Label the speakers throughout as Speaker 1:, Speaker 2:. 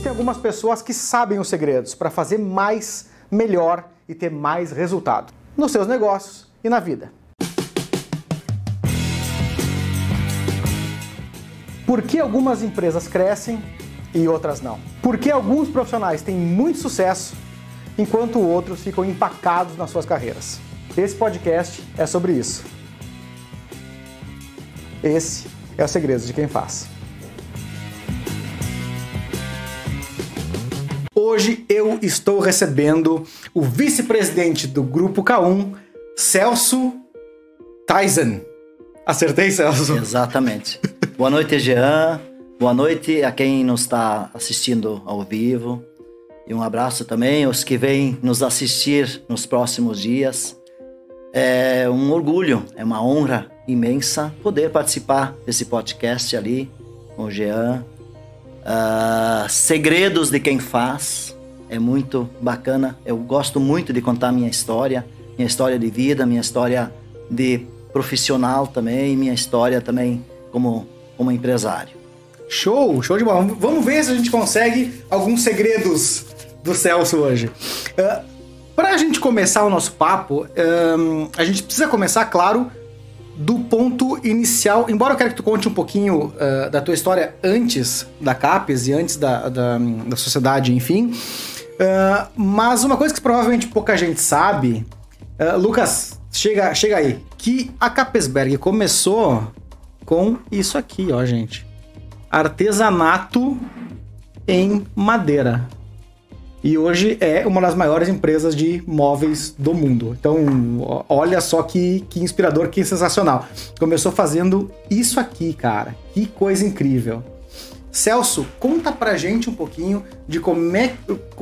Speaker 1: Existem algumas pessoas que sabem os segredos para fazer mais, melhor e ter mais resultado nos seus negócios e na vida. Por que algumas empresas crescem e outras não? Por que alguns profissionais têm muito sucesso enquanto outros ficam empacados nas suas carreiras? Esse podcast é sobre isso. Esse é o segredo de quem faz. Hoje eu estou recebendo o vice-presidente do Grupo K1, Celso Tyson. Acertei, Celso?
Speaker 2: Exatamente. Boa noite, Jean. Boa noite a quem nos está assistindo ao vivo. E um abraço também aos que vêm nos assistir nos próximos dias. É um orgulho, é uma honra imensa poder participar desse podcast ali com o Jean. Uh, segredos de quem faz é muito bacana. Eu gosto muito de contar minha história, minha história de vida, minha história de profissional também, minha história também como como empresário.
Speaker 1: Show, show de bola. Vamos ver se a gente consegue alguns segredos do Celso hoje. Uh, ah, Para a gente começar o nosso papo, um, a gente precisa começar, claro, do ponto inicial. Embora eu quero que tu conte um pouquinho uh, da tua história antes da CAPES e antes da, da, da sociedade, enfim. Uh, mas uma coisa que provavelmente pouca gente sabe, Lucas, chega, chega aí, que a Capesberg começou com isso aqui, ó, gente. Artesanato em madeira. E hoje é uma das maiores empresas de móveis do mundo. Então, olha só que, que inspirador, que sensacional. Começou fazendo isso aqui, cara. Que coisa incrível. Celso, conta pra gente um pouquinho de como é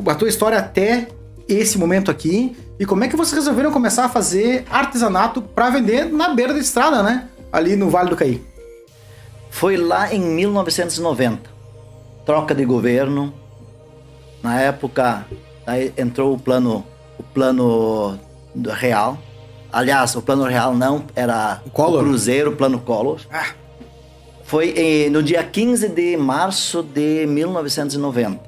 Speaker 1: a tua história até esse momento aqui e como é que vocês resolveram começar a fazer artesanato para vender na beira da estrada, né? Ali no Vale do Caí.
Speaker 2: Foi lá em 1990, troca de governo. Na época, aí entrou o plano, o plano real. Aliás, o plano real não era o, o Cruzeiro, o plano Collor. Ah. Foi em, no dia 15 de março de 1990. Uh,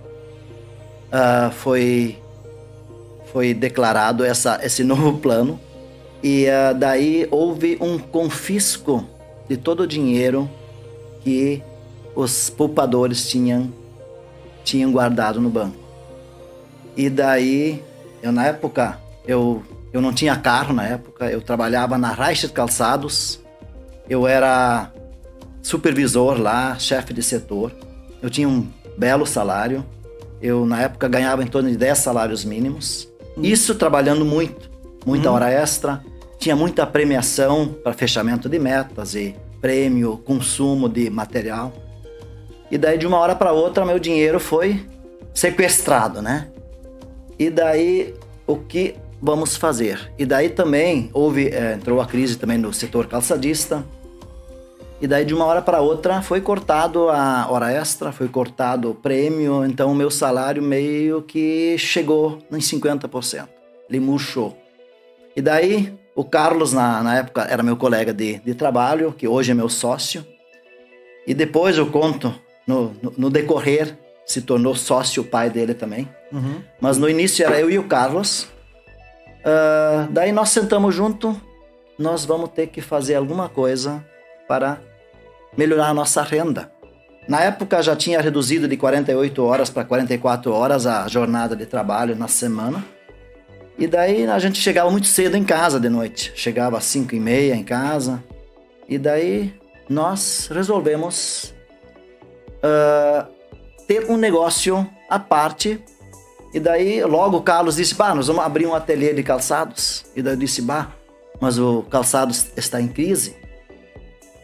Speaker 2: ah, foi, foi declarado essa, esse novo plano. E uh, daí houve um confisco de todo o dinheiro que os poupadores tinham, tinham guardado no banco. E daí, eu na época, eu, eu não tinha carro na época, eu trabalhava na Reicher Calçados, eu era supervisor lá, chefe de setor, eu tinha um belo salário, eu na época ganhava em torno de 10 salários mínimos, hum. isso trabalhando muito, muita hum. hora extra, tinha muita premiação para fechamento de metas e prêmio, consumo de material. E daí de uma hora para outra meu dinheiro foi sequestrado, né? E daí o que vamos fazer? E daí também houve é, entrou a crise também no setor calçadista. E daí de uma hora para outra foi cortado a hora extra, foi cortado o prêmio, então o meu salário meio que chegou em 50%. Ele murchou. E daí o Carlos, na, na época, era meu colega de, de trabalho, que hoje é meu sócio. E depois eu conto, no, no, no decorrer, se tornou sócio pai dele também. Uhum. Mas no início era eu e o Carlos. Uh, daí nós sentamos junto, nós vamos ter que fazer alguma coisa para melhorar a nossa renda. Na época já tinha reduzido de 48 horas para 44 horas a jornada de trabalho na semana. E daí a gente chegava muito cedo em casa de noite. Chegava às 5 e meia em casa. E daí nós resolvemos uh, ter um negócio à parte. E daí logo o Carlos disse, bah, nós vamos abrir um ateliê de calçados. E daí eu disse, bah, mas o calçado está em crise.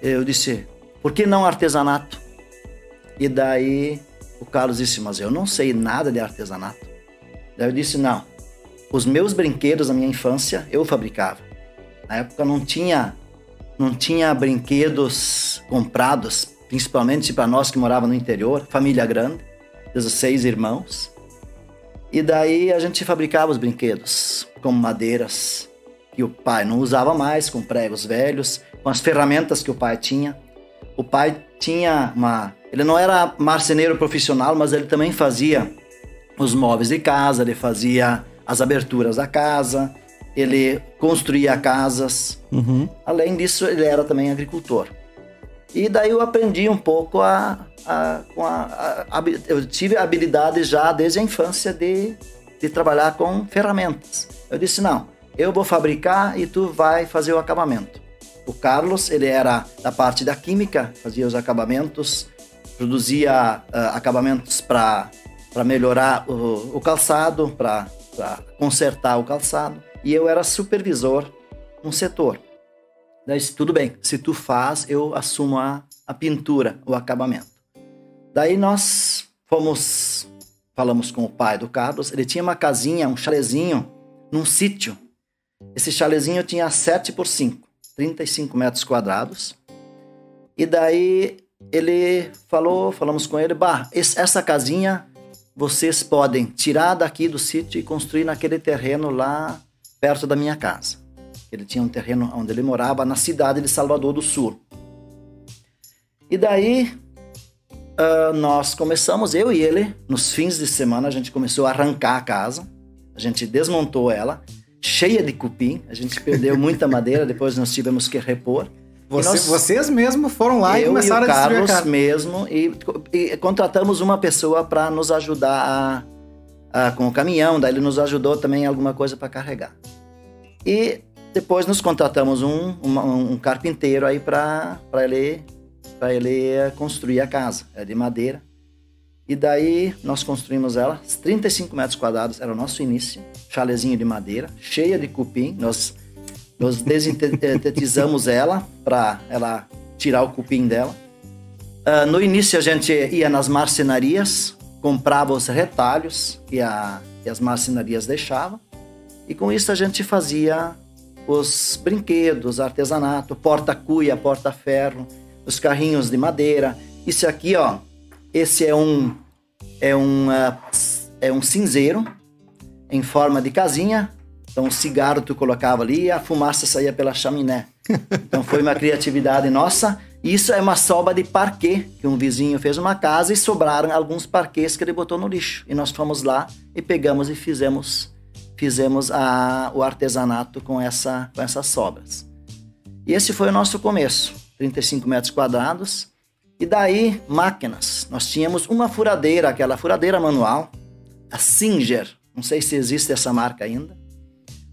Speaker 2: Eu disse, por que não artesanato? E daí o Carlos disse, mas eu não sei nada de artesanato. Daí eu disse, não, os meus brinquedos na minha infância eu fabricava. Na época não tinha não tinha brinquedos comprados, principalmente para nós que morava no interior, família grande, 16 irmãos. E daí a gente fabricava os brinquedos com madeiras que o pai não usava mais, com pregos velhos, com as ferramentas que o pai tinha. O pai tinha uma Ele não era marceneiro profissional, mas ele também fazia os móveis de casa, ele fazia as aberturas da casa, ele construía casas. Uhum. Além disso, ele era também agricultor. E daí eu aprendi um pouco a, a, a, a, eu tive habilidade já desde a infância de, de trabalhar com ferramentas. Eu disse não, eu vou fabricar e tu vai fazer o acabamento. O Carlos ele era da parte da química, fazia os acabamentos, produzia uh, acabamentos para melhorar o, o calçado, para consertar o calçado. E eu era supervisor no setor. Daí, tudo bem, se tu faz, eu assumo a, a pintura, o acabamento. Daí nós fomos, falamos com o pai do Carlos, ele tinha uma casinha, um chalezinho, num sítio. Esse chalezinho tinha 7 por 5, 35 metros quadrados. E daí ele falou, falamos com ele, bah, essa casinha vocês podem tirar daqui do sítio e construir naquele terreno lá perto da minha casa. Ele tinha um terreno onde ele morava na cidade de Salvador do Sul. E daí uh, nós começamos, eu e ele, nos fins de semana, a gente começou a arrancar a casa, a gente desmontou ela, cheia de cupim, a gente perdeu muita madeira, depois nós tivemos que repor.
Speaker 1: Você, nós, vocês mesmo foram lá e começaram
Speaker 2: e o
Speaker 1: a
Speaker 2: destruir Carlos mesmo e, e, contratamos uma pessoa para nos ajudar a, a, com o caminhão, daí ele nos ajudou também alguma coisa para carregar. E depois nos contratamos um, um, um carpinteiro aí para ele para ele construir a casa, é de madeira. E daí nós construímos ela, 35 metros quadrados, era o nosso início, chalezinho de madeira, cheia de cupim. Nós nós desintetizamos ela para ela tirar o cupim dela. Uh, no início a gente ia nas marcenarias, comprava os retalhos que, a, que as marcenarias deixavam. E com isso a gente fazia os brinquedos, artesanato, porta-cuia, porta-ferro, os carrinhos de madeira. Isso aqui, ó, esse é um é um uh, é um cinzeiro em forma de casinha então, o cigarro tu colocava ali e a fumaça saía pela chaminé. Então, foi uma criatividade nossa. Isso é uma sobra de parquê, que um vizinho fez uma casa e sobraram alguns parquês que ele botou no lixo. E nós fomos lá e pegamos e fizemos fizemos a, o artesanato com, essa, com essas sobras. E esse foi o nosso começo, 35 metros quadrados. E daí, máquinas. Nós tínhamos uma furadeira, aquela furadeira manual, a Singer. Não sei se existe essa marca ainda.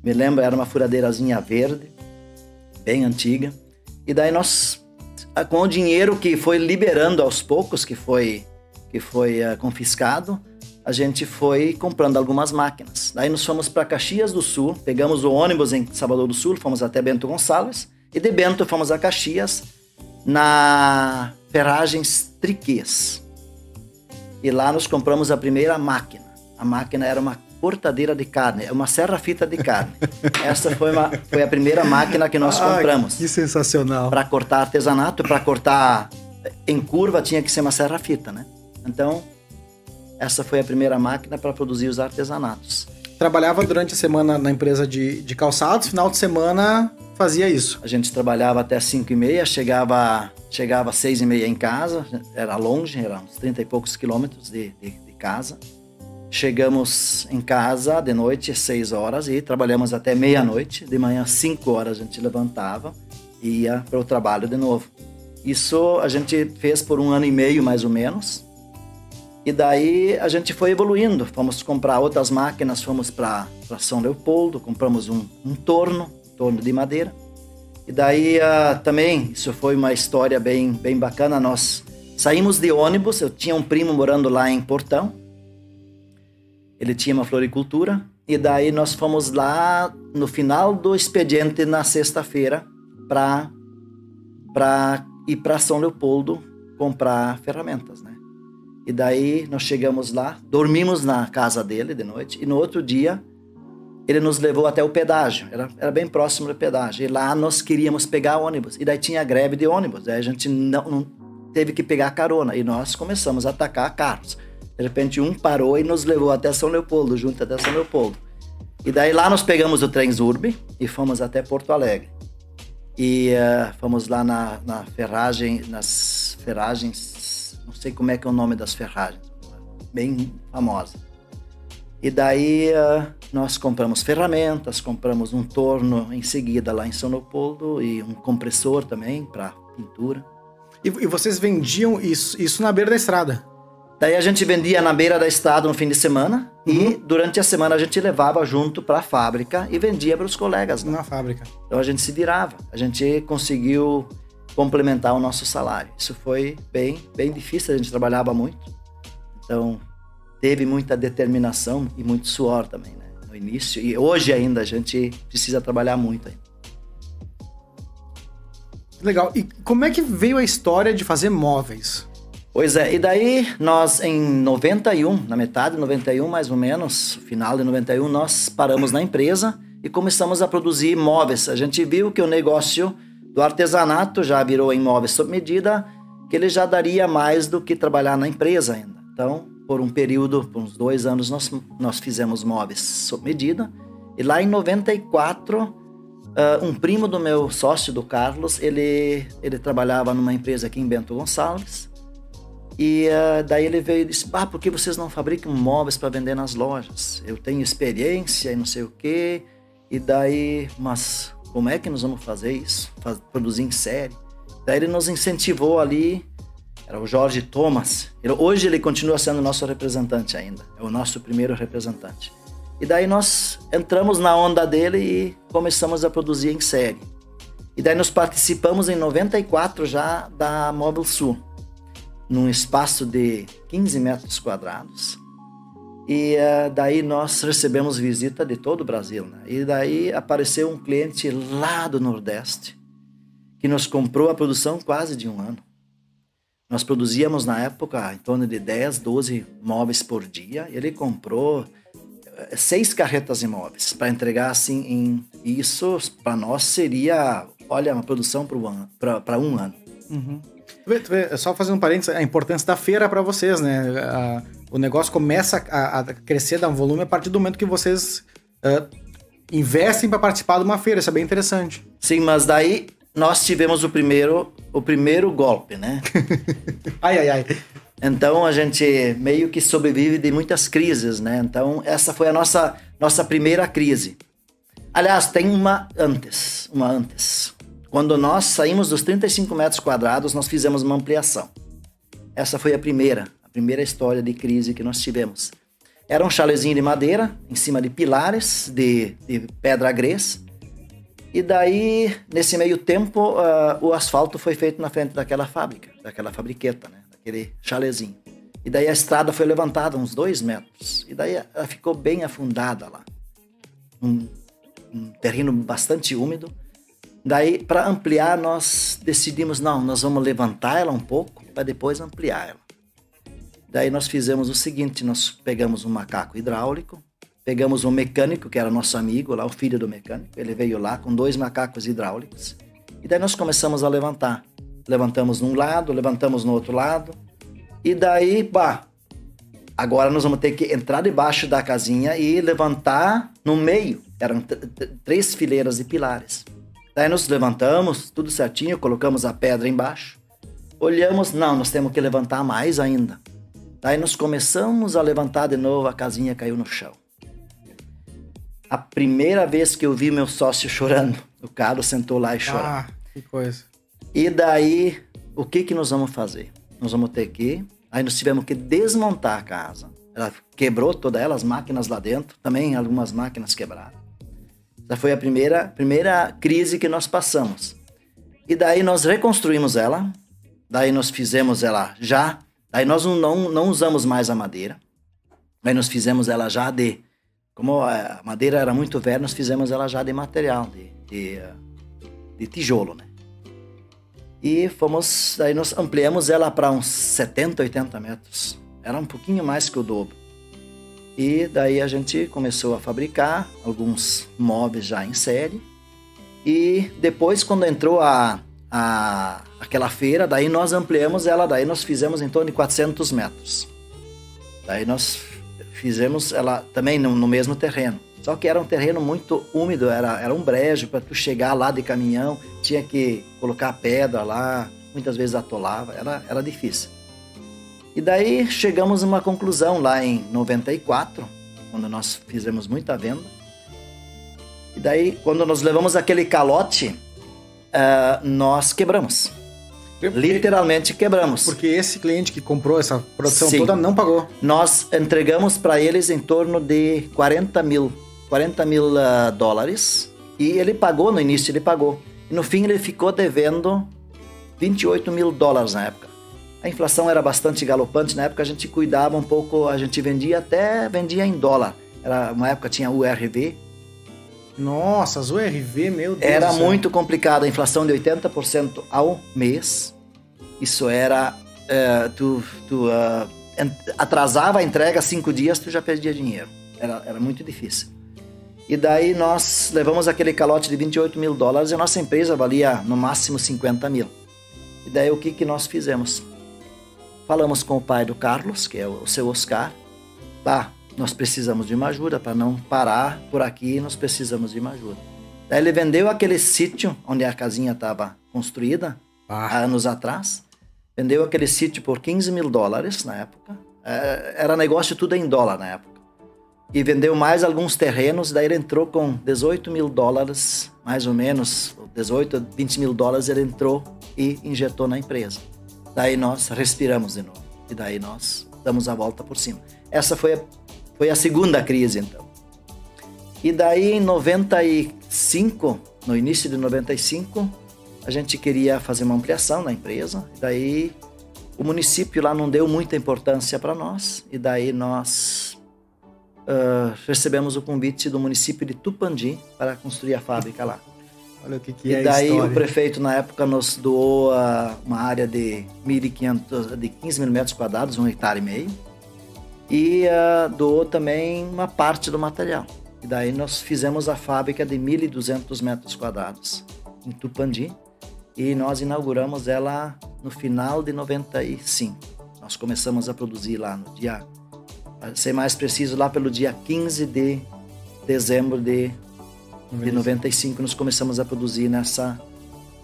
Speaker 2: Me lembro, era uma furadeirazinha verde, bem antiga. E daí nós, com o dinheiro que foi liberando aos poucos, que foi, que foi uh, confiscado, a gente foi comprando algumas máquinas. Daí nós fomos para Caxias do Sul, pegamos o ônibus em Salvador do Sul, fomos até Bento Gonçalves, e de Bento fomos a Caxias, na Ferragens Triquês. E lá nós compramos a primeira máquina. A máquina era uma cortadeira de carne, é uma serra-fita de carne. Essa foi, uma, foi a primeira máquina que nós ah, compramos.
Speaker 1: Que sensacional.
Speaker 2: Para cortar artesanato, para cortar em curva tinha que ser uma serra-fita, né? Então, essa foi a primeira máquina para produzir os artesanatos.
Speaker 1: Trabalhava durante a semana na empresa de, de calçados, final de semana fazia isso.
Speaker 2: A gente trabalhava até 5 e meia, chegava chegava às 6 e meia em casa, era longe, era uns 30 e poucos quilômetros de, de, de casa. Chegamos em casa de noite, seis horas, e trabalhamos até meia-noite. De manhã, cinco horas, a gente levantava e ia para o trabalho de novo. Isso a gente fez por um ano e meio, mais ou menos. E daí a gente foi evoluindo. Fomos comprar outras máquinas, fomos para São Leopoldo, compramos um, um torno, torno de madeira. E daí uh, também, isso foi uma história bem, bem bacana. Nós saímos de ônibus, eu tinha um primo morando lá em Portão, ele tinha uma floricultura e daí nós fomos lá no final do expediente na sexta-feira para ir para São Leopoldo comprar ferramentas, né? E daí nós chegamos lá, dormimos na casa dele de noite e no outro dia ele nos levou até o pedágio, era, era bem próximo do pedágio. E lá nós queríamos pegar ônibus e daí tinha greve de ônibus, daí a gente não, não teve que pegar carona e nós começamos a atacar carros. De repente um parou e nos levou até São Leopoldo, junto até São Leopoldo. E daí lá nós pegamos o Transurb e fomos até Porto Alegre. E uh, fomos lá na, na ferragem, nas ferragens não sei como é que é o nome das ferragens, bem famosa. E daí uh, nós compramos ferramentas, compramos um torno em seguida lá em São Leopoldo e um compressor também para pintura.
Speaker 1: E, e, vocês vendiam isso, isso na beira da estrada?
Speaker 2: Daí a gente vendia na beira da estrada no fim de semana uhum. e durante a semana a gente levava junto para a fábrica e vendia para os colegas.
Speaker 1: Lá. Na fábrica.
Speaker 2: Então a gente se virava. A gente conseguiu complementar o nosso salário. Isso foi bem, bem difícil, a gente trabalhava muito. Então teve muita determinação e muito suor também, né? No início. E hoje ainda a gente precisa trabalhar muito ainda.
Speaker 1: Legal. E como é que veio a história de fazer móveis?
Speaker 2: Pois é, e daí nós em 91, na metade de 91 mais ou menos, final de 91, nós paramos na empresa e começamos a produzir móveis. A gente viu que o negócio do artesanato já virou em móveis sob medida, que ele já daria mais do que trabalhar na empresa ainda. Então, por um período, por uns dois anos, nós, nós fizemos móveis sob medida. E lá em 94, uh, um primo do meu sócio, do Carlos, ele, ele trabalhava numa empresa aqui em Bento Gonçalves. E uh, daí ele veio e disse: Ah, por que vocês não fabricam móveis para vender nas lojas? Eu tenho experiência e não sei o quê. E daí, mas como é que nós vamos fazer isso? Faz, produzir em série? Daí ele nos incentivou ali era o Jorge Thomas. Ele, hoje ele continua sendo nosso representante ainda. É o nosso primeiro representante. E daí nós entramos na onda dele e começamos a produzir em série. E daí nós participamos em 94 já da Mobile Sul, num espaço de 15 metros quadrados. E uh, daí nós recebemos visita de todo o Brasil. Né? E daí apareceu um cliente lá do Nordeste que nos comprou a produção quase de um ano. Nós produzíamos na época em torno de 10, 12 móveis por dia. Ele comprou eh, seis carretas de móveis para entregar assim em isso para nós seria olha uma produção para um ano
Speaker 1: uhum. tu vê, tu vê, só fazendo um parênteses a importância da feira para vocês né a, o negócio começa a, a, crescer dar um volume a partir do momento que vocês uh, investem para participar de uma feira isso é bem interessante
Speaker 2: sim mas daí nós tivemos o primeiro, o primeiro golpe, né?
Speaker 1: ai, ai, ai.
Speaker 2: Então a gente meio que sobrevive de muitas crises, né? Então essa foi a nossa, nossa primeira crise. Aliás, tem uma antes, uma antes. Quando nós saímos dos 35 metros quadrados, nós fizemos uma ampliação. Essa foi a primeira, a primeira história de crise que nós tivemos. Era um chalezinho de madeira, em cima de pilares de, de pedra grés, e daí, nesse meio tempo, uh, o asfalto foi feito na frente daquela fábrica, daquela fabriqueta, né? Daquele chalezinho. E daí a estrada foi levantada uns dois metros. E daí ela ficou bem afundada lá. Um, um terreno bastante úmido. Daí, para ampliar, nós decidimos, não, nós vamos levantar ela um pouco para depois ampliar ela. Daí nós fizemos o seguinte, nós pegamos um macaco hidráulico, Pegamos um mecânico, que era nosso amigo lá, o filho do mecânico. Ele veio lá com dois macacos hidráulicos. E daí nós começamos a levantar. Levantamos num lado, levantamos no outro lado. E daí, pá, agora nós vamos ter que entrar debaixo da casinha e levantar no meio. Eram três fileiras de pilares. Daí nós levantamos, tudo certinho, colocamos a pedra embaixo. Olhamos, não, nós temos que levantar mais ainda. Daí nós começamos a levantar de novo, a casinha caiu no chão a primeira vez que eu vi meu sócio chorando. O Carlos sentou lá e chorou.
Speaker 1: Ah, que coisa.
Speaker 2: E daí, o que que nós vamos fazer? Nós vamos ter que... Aí nós tivemos que desmontar a casa. Ela quebrou todas ela, as máquinas lá dentro. Também algumas máquinas quebraram. Essa foi a primeira, primeira crise que nós passamos. E daí nós reconstruímos ela. Daí nós fizemos ela já. Daí nós não, não, não usamos mais a madeira. Daí nós fizemos ela já de como a madeira era muito velha, nós fizemos ela já de material, de, de, de tijolo, né? E fomos, aí nós ampliamos ela para uns 70, 80 metros. Era um pouquinho mais que o dobro. E daí a gente começou a fabricar alguns móveis já em série. E depois, quando entrou a, a, aquela feira, daí nós ampliamos ela, daí nós fizemos em torno de 400 metros. Daí nós fizemos ela também no, no, mesmo terreno. Só que era um terreno muito úmido, era, era um brejo para tu chegar lá de caminhão, tinha que colocar pedra lá, muitas vezes atolava, era, era difícil. E daí chegamos a uma conclusão lá em 94, quando nós fizemos muita venda. E daí, quando nós levamos aquele calote, uh, nós quebramos. Literalmente quebramos.
Speaker 1: Porque esse cliente que comprou essa produção Sim. toda não pagou.
Speaker 2: Nós entregamos para eles em torno de 40 mil, 40 mil uh, dólares. E ele pagou no início, ele pagou. E no fim ele ficou devendo 28 mil dólares na época. A inflação era bastante galopante, na época a gente cuidava um pouco, a gente vendia até vendia em dólar. Era uma época tinha URV.
Speaker 1: Nossa, as URV, meu Deus.
Speaker 2: Era muito complicado, a inflação de 80% ao mês. Isso era uh, tu, tu uh, atrasava a entrega cinco dias, tu já perdia dinheiro. Era, era muito difícil. E daí nós levamos aquele calote de 28 mil dólares e a nossa empresa valia no máximo 50 mil. E daí o que, que nós fizemos? Falamos com o pai do Carlos, que é o seu Oscar. Bah, nós precisamos de uma ajuda para não parar por aqui, nós precisamos de uma ajuda. Daí ele vendeu aquele sítio onde a casinha estava construída ah. há anos atrás. Vendeu aquele sítio por 15 mil dólares na época. É, era negócio tudo em dólar na época. E vendeu mais alguns terrenos, daí ele entrou com 18 mil dólares, mais ou menos, 18, 20 mil dólares ele entrou e injetou na empresa. Daí nós respiramos de novo. E daí nós damos a volta por cima. Essa foi a, foi a segunda crise, então. E daí em 95, no início de 95, a gente queria fazer uma ampliação na empresa. E daí o município lá não deu muita importância para nós. E daí nós uh, recebemos o convite do município de Tupandi para construir a fábrica lá.
Speaker 1: Olha o que, que
Speaker 2: e
Speaker 1: é
Speaker 2: E daí o prefeito na época nos doou uma área de 1.500, de 15 mil metros quadrados, um hectare e meio. E uh, doou também uma parte do material. E daí nós fizemos a fábrica de 1.200 metros quadrados em Tupandi. E nós inauguramos ela no final de 95. Nós começamos a produzir lá no dia, para ser mais preciso, lá pelo dia 15 de dezembro de de 95 nós começamos a produzir nessa,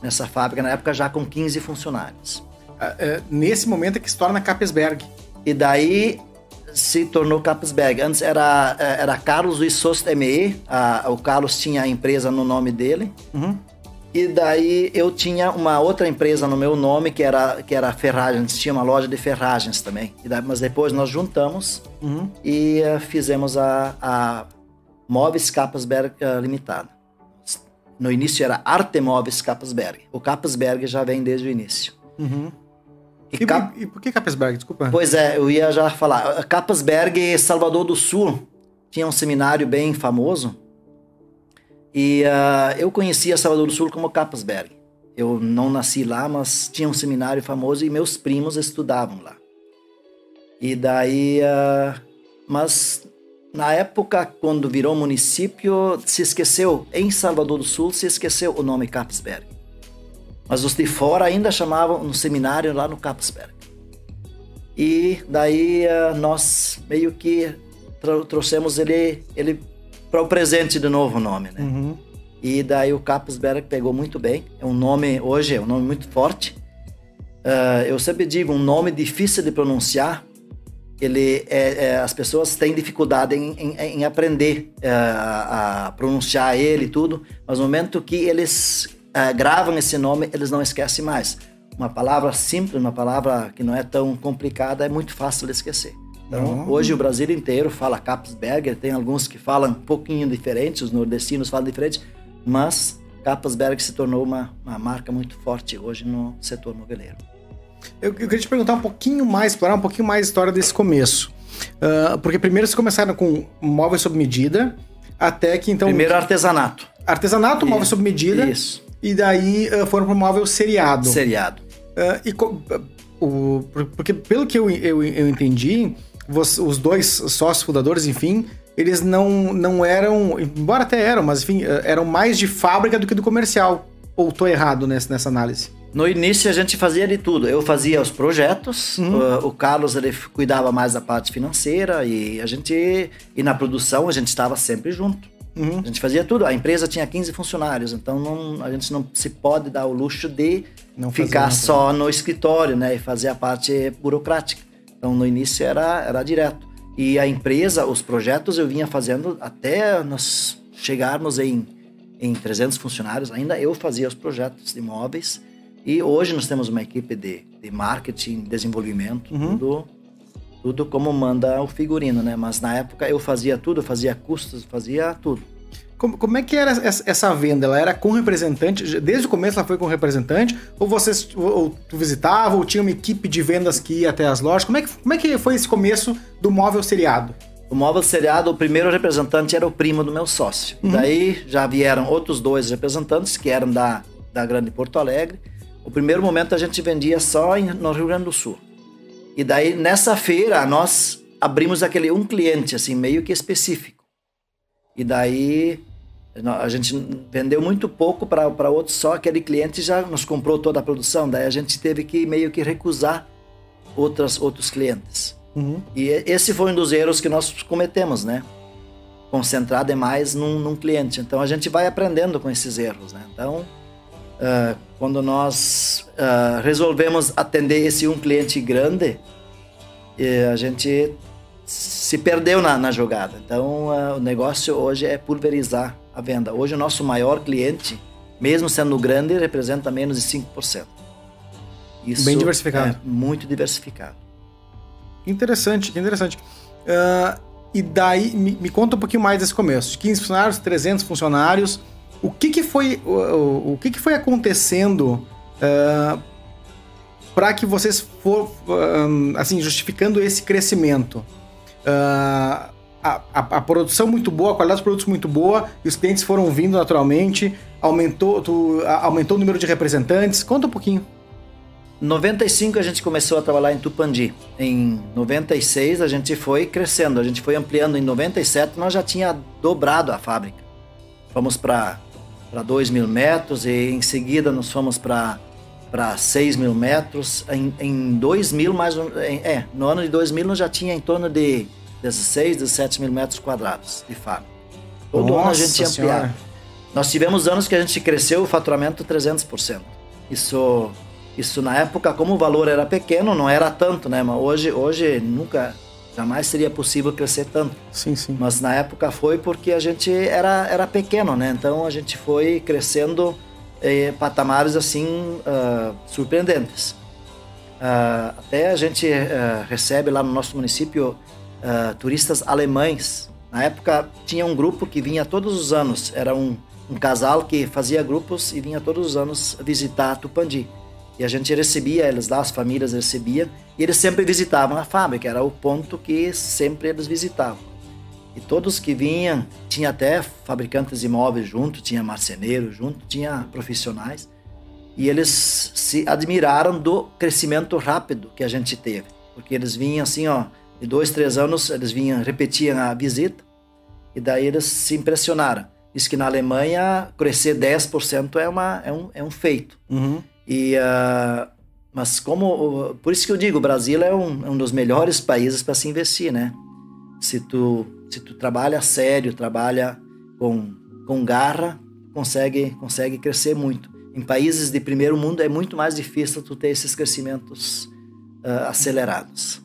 Speaker 2: nessa fábrica, na época já com 15 funcionários.
Speaker 1: Ah, é, nesse momento é que se torna Capesberg.
Speaker 2: E daí se tornou Capesberg. Antes era, é, era Carlos Wissost ME, o Carlos tinha a empresa no nome dele. Uhum. E daí eu tinha uma outra empresa no meu nome, que era, que era ferragens, tinha uma loja de ferragens também. Daí, mas depois nós juntamos uhum. e uh, fizemos a, a Móveis Capesberg uh, Limitada. No início era Arte Móveis Capesberg. O Capesberg já vem desde o início.
Speaker 1: Uhum. E, Cap... e, por que Capesberg? Desculpa.
Speaker 2: Pois é, eu ia já falar. Capesberg, Salvador do Sul, tinha um seminário bem famoso. E uh, eu conhecia Salvador do Sul como Capesberg. Eu não nasci lá, mas tinha um seminário famoso e meus primos estudavam lá. E daí. Uh, mas na época, quando virou município, se esqueceu, em Salvador do Sul, se esqueceu o nome Capsberg. Mas os de fora ainda chamavam um seminário lá no Capsberg. E daí eh, nós meio que trouxemos ele, ele para o presente de novo o nome, né? Uhum. E daí o Capsberg pegou muito bem. É um nome, hoje, é um nome muito forte. Uh, eu sempre digo, um nome difícil de pronunciar, ele é, é, as pessoas têm dificuldade em, em, em aprender a, a, pronunciar ele e tudo, mas no momento que eles é, gravam esse nome, eles não esquecem mais. Uma palavra simples, uma palavra que não é tão complicada, é muito fácil de esquecer. Então, hoje o Brasil inteiro fala Capsberger, tem alguns que falam um pouquinho diferente, os nordestinos falam diferente, mas Capsberger se tornou uma, uma marca muito forte hoje no setor moveleiro.
Speaker 1: Eu, eu, queria te perguntar um pouquinho mais, explorar um pouquinho mais a história desse começo. Uh, porque primeiro vocês começaram com móveis sob medida, até que então.
Speaker 2: Primeiro artesanato.
Speaker 1: Artesanato, móvel sob medida.
Speaker 2: Isso.
Speaker 1: E daí uh, foram para o móvel seriado.
Speaker 2: Seriado.
Speaker 1: Uh, e, o, porque pelo que eu, eu, eu entendi, os dois sócios fundadores, enfim, eles não, não eram, embora até eram, mas enfim, eram mais de fábrica do que do comercial. Ou estou errado nessa, nessa análise?
Speaker 2: No início a gente fazia de tudo. Eu fazia os projetos, uhum. o, o, Carlos ele cuidava mais da parte financeira e a gente e na produção a gente estava sempre junto. Uhum. A gente fazia tudo. A empresa tinha 15 funcionários, então não, a gente não se pode dar o luxo de não ficar só no escritório, né, e fazer a parte burocrática. Então no início era, era direto. E a empresa, os projetos eu vinha fazendo até nós chegarmos em, em 300 funcionários, ainda eu fazia os projetos de imóveis. E hoje nós temos uma equipe de, de marketing, desenvolvimento, uhum. tudo, tudo como manda o figurino, né? Mas na época eu fazia tudo, eu fazia custos, fazia tudo.
Speaker 1: Como, como é que era essa venda? Ela era com representante? Desde o começo ela foi com representante? Ou vocês ou tu visitava, ou tinha uma equipe de vendas que ia até as lojas? Como é que, como é que foi esse começo do móvel seriado?
Speaker 2: O móvel seriado, o primeiro representante era o primo do meu sócio. Uhum. Daí já vieram outros dois representantes que eram da, da Grande Porto Alegre. O primeiro momento a gente vendia só em, no Rio Grande do Sul. E daí nessa feira nós abrimos aquele um cliente assim meio que específico. E daí a gente vendeu muito pouco para outros, só aquele cliente já nos comprou toda a produção. Daí a gente teve que meio que recusar outras, outros clientes. Uhum. E esse foi um dos erros que nós cometemos, né? Concentrar demais num, num cliente. Então a gente vai aprendendo com esses erros, né? Então, uh, quando nós uh, resolvemos atender esse um cliente grande, a gente se perdeu na, na jogada. Então uh, o negócio hoje é pulverizar a venda. Hoje o nosso maior cliente, mesmo sendo grande, representa menos de 5%.
Speaker 1: Isso Bem diversificado. É
Speaker 2: muito diversificado.
Speaker 1: Interessante, interessante. Uh, e daí, me, me, conta um pouquinho mais desse começo. 15 funcionários, 300 funcionários. O que que foi, o, o, que que foi acontecendo uh, ah, para que vocês for, assim, justificando esse crescimento? Uh, a, a, a, produção muito boa, a qualidade dos produtos muito boa, e os clientes foram vindo naturalmente, aumentou, tu, aumentou o número de representantes. Conta um pouquinho.
Speaker 2: Em 95 a gente começou a trabalhar em Tupandi. Em 96 a gente foi crescendo, a gente foi ampliando. Em 97 nós já tinha dobrado a fábrica. Fomos para 2 mil metros e em seguida nós fomos para para 6 mil metros. Em, em 2000, mais é, no ano de 2000 nós já tinha em torno de 16, 17 mil metros quadrados de fábrica. Todo Nossa ano a gente ampliava. Nós tivemos anos que a gente cresceu o faturamento 300%. Isso, isso na época, como o valor era pequeno, não era tanto, né? Mas hoje, hoje nunca, jamais seria possível crescer tanto.
Speaker 1: Sim, sim.
Speaker 2: Mas na época foi porque a gente era, era pequeno, né? Então a gente foi crescendo eh, patamares assim uh, surpreendentes. Uh, até a gente uh, recebe lá no nosso município uh, turistas alemães. Na época tinha um grupo que vinha todos os anos, era um, um casal que fazia grupos e vinha todos os anos visitar Tupandi. E a gente recebia eles lá, as famílias recebiam, e eles sempre visitavam a fábrica, era o ponto que sempre eles visitavam. E todos que vinham, tinha até fabricantes de imóveis junto, tinha marceneiro junto, tinha profissionais, e eles se admiraram do crescimento rápido que a gente teve, porque eles vinham assim, ó, de dois, três anos, eles vinham, repetiam a visita, e daí eles se impressionaram. Diz que na Alemanha crescer 10% é, uma, é, um, é um feito. Uhum. E, uh, mas como. Por isso que eu digo, o Brasil é um, é um dos melhores países para se investir, né? Se tu, se tu trabalha sério, trabalha com, com garra, consegue, consegue crescer muito. Em países de primeiro mundo é muito mais difícil tu ter esses crescimentos uh, acelerados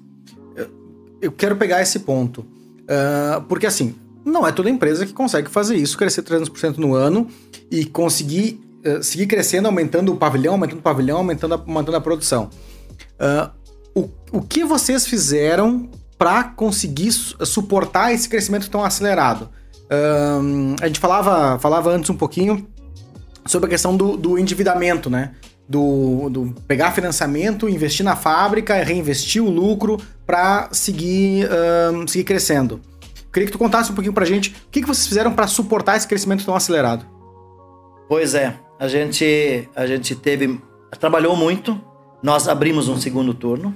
Speaker 1: eu quero pegar esse ponto. Uh, porque assim, não é toda empresa que consegue fazer isso, crescer 300% no ano e conseguir uh, seguir crescendo, aumentando o pavilhão, aumentando o pavilhão, aumentando a, aumentando a produção. Uh, o, o que vocês fizeram para conseguir suportar esse crescimento tão acelerado? a gente falava, falava antes um pouquinho sobre a questão do, do endividamento, né? do, do, pegar financiamento, investir na fábrica, reinvestir o lucro para seguir, um, seguir crescendo. Queria que tu contasse um pouquinho pra gente o que, que vocês fizeram para suportar esse crescimento tão acelerado.
Speaker 2: Pois é, a gente, a gente teve. trabalhou muito, nós abrimos um segundo turno,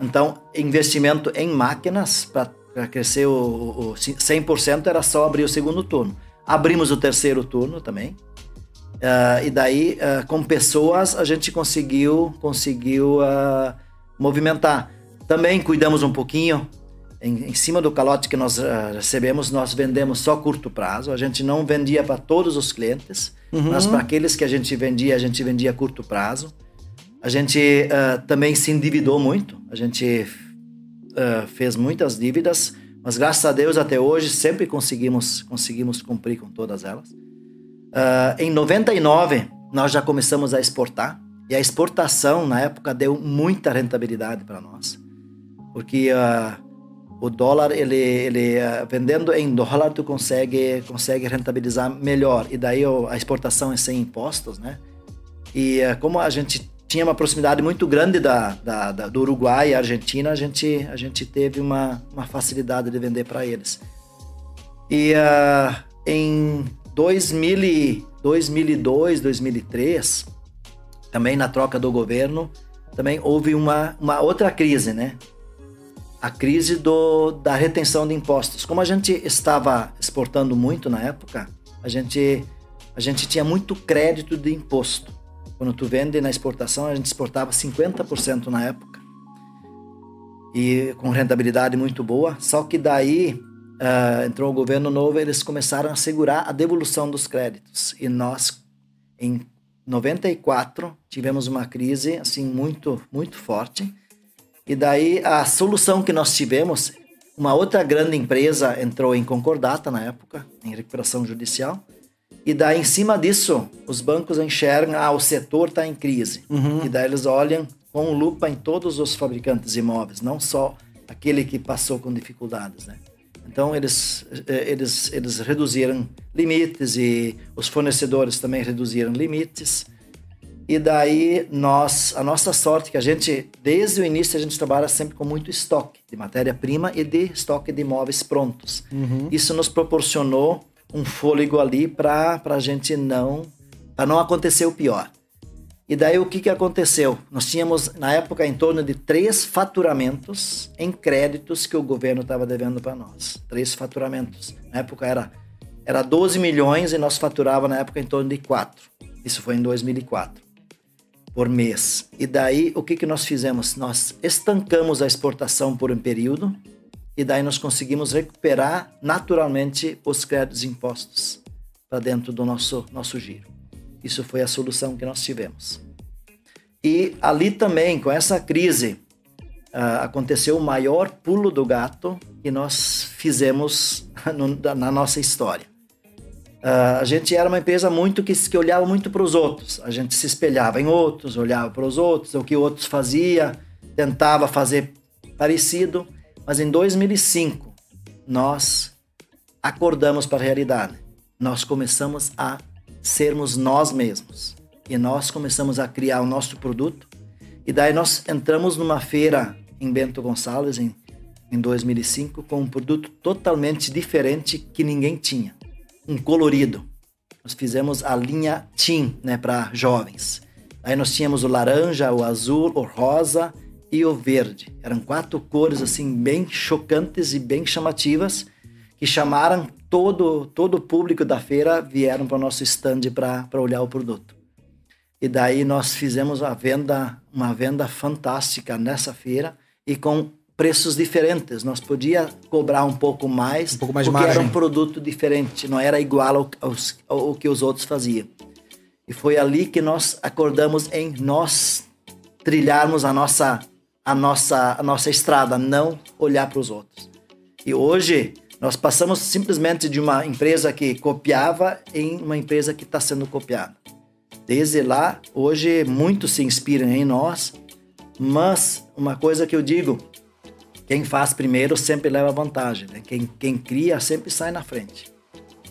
Speaker 2: então investimento em máquinas para crescer o, o 100% era só abrir o segundo turno. Abrimos o terceiro turno também, Uh, e daí, uh, com pessoas, a gente conseguiu, conseguiu uh, movimentar. Também cuidamos um pouquinho, em, em cima do calote que nós recebemos, nós vendemos só curto prazo. A gente não vendia para todos os clientes, uhum. mas para aqueles que a gente vendia, a gente vendia curto prazo. A gente também se endividou muito. A gente uh, fez muitas dívidas, mas graças a Deus até hoje sempre conseguimos conseguimos cumprir com todas elas. Uh, em 99 nós já começamos a exportar e a exportação na época deu muita rentabilidade para nós, porque uh, o dólar ele ele uh, vendendo em dólar tu consegue consegue rentabilizar melhor e daí a exportação é sem impostos, né? E como a gente tinha uma proximidade muito grande da, da, da, do Uruguai e Argentina, a gente, a gente teve uma, uma facilidade de vender para eles. E uh, em 2000, 2002, 2003, também na troca do governo, também houve uma, uma outra crise, né? A crise do, da retenção de impostos. Como a gente estava exportando muito na época, a gente, a gente tinha muito crédito de imposto. Quando tu vende na exportação, a gente exportava 50% na época. E com rentabilidade muito boa. Só que daí uh, entrou o governo novo, eles começaram a segurar a devolução dos créditos. E nós, em 94, tivemos uma crise assim muito, muito forte. E daí a solução que nós tivemos, uma outra grande empresa entrou em concordata na época, em recuperação judicial. E daí, em cima disso, os bancos enxergam, ah, o setor está em crise. Uhum. E daí eles olham com lupa em todos os fabricantes de imóveis, não só aquele que passou com dificuldades, né? Então, eles, eh, eles, eles reduziram limites e os fornecedores também reduziram limites. E daí, nós, a nossa sorte é que a gente, desde o início, a gente trabalha sempre com muito estoque de matéria-prima e de estoque de imóveis prontos. Uhum. Isso nos proporcionou um fôlego ali para a gente não para não acontecer o pior. E daí o que, que aconteceu? Nós tínhamos na época em torno de três faturamentos em créditos que o governo estava devendo para nós. Três faturamentos. Na época era era 12 milhões e nós faturava na época em torno de 4. Isso foi em 2004 por mês. E daí o que que nós fizemos? Nós estancamos a exportação por um período e daí nós conseguimos recuperar naturalmente os créditos impostos para dentro do nosso, nosso giro. Isso foi a solução que nós tivemos. E ali também, com essa crise, uh, aconteceu o maior pulo do gato que nós fizemos na nossa história. Uh, a gente era uma empresa muito que, que olhava muito para os outros. A gente se espelhava em outros, olhava para os outros, o que outros fazia, tentava fazer parecido. Mas em 2005, nós acordamos para a realidade. Nós começamos a sermos nós mesmos. E nós começamos a criar o nosso produto. E daí nós entramos numa feira em Bento Gonçalves, em, em 2005, com um produto totalmente diferente que ninguém tinha. Um colorido. Nós fizemos a linha Team, né, para jovens. Aí nós tínhamos o laranja, o azul, o rosa e o verde. Eram quatro cores assim bem chocantes e bem chamativas que chamaram todo todo o público da feira vieram para o nosso stand para olhar o produto. E daí nós fizemos a venda uma venda fantástica nessa feira e com preços diferentes. Nós podia cobrar um pouco mais, um pouco mais porque era um produto diferente, não era igual ao, aos, ao, ao que os outros faziam. E foi ali que nós acordamos em nós trilharmos a nossa a nossa, a nossa estrada, não olhar para os outros. E hoje nós passamos simplesmente de uma empresa que copiava em uma empresa que está sendo copiada. Desde lá, hoje muitos se inspiram em nós, mas uma coisa que eu digo, quem faz primeiro sempre leva vantagem, né? quem, quem cria sempre sai na frente.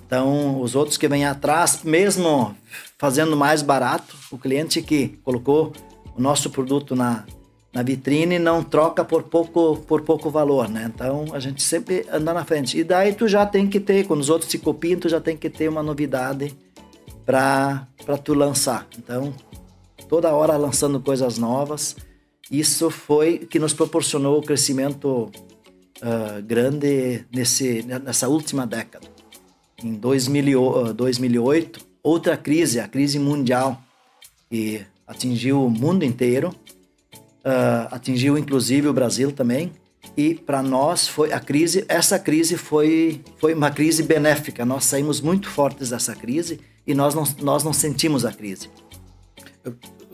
Speaker 2: Então, os outros que vêm atrás, mesmo fazendo mais barato, o cliente que colocou o nosso produto na, na vitrine não troca por pouco por pouco valor, né? Então a gente sempre anda na frente. E daí tu já tem que ter, quando os outros se copiam, tu já tem que ter uma novidade para tu lançar. Então toda hora lançando coisas novas. Isso foi que nos proporcionou o crescimento uh, grande nesse nessa última década. Em 2000, 2008, outra crise, a crise mundial, que atingiu o mundo inteiro uh, atingiu inclusive o Brasil também. E para nós foi a crise, essa crise foi, foi uma crise benéfica. Nós saímos muito fortes dessa crise e nós não, nós não sentimos a crise.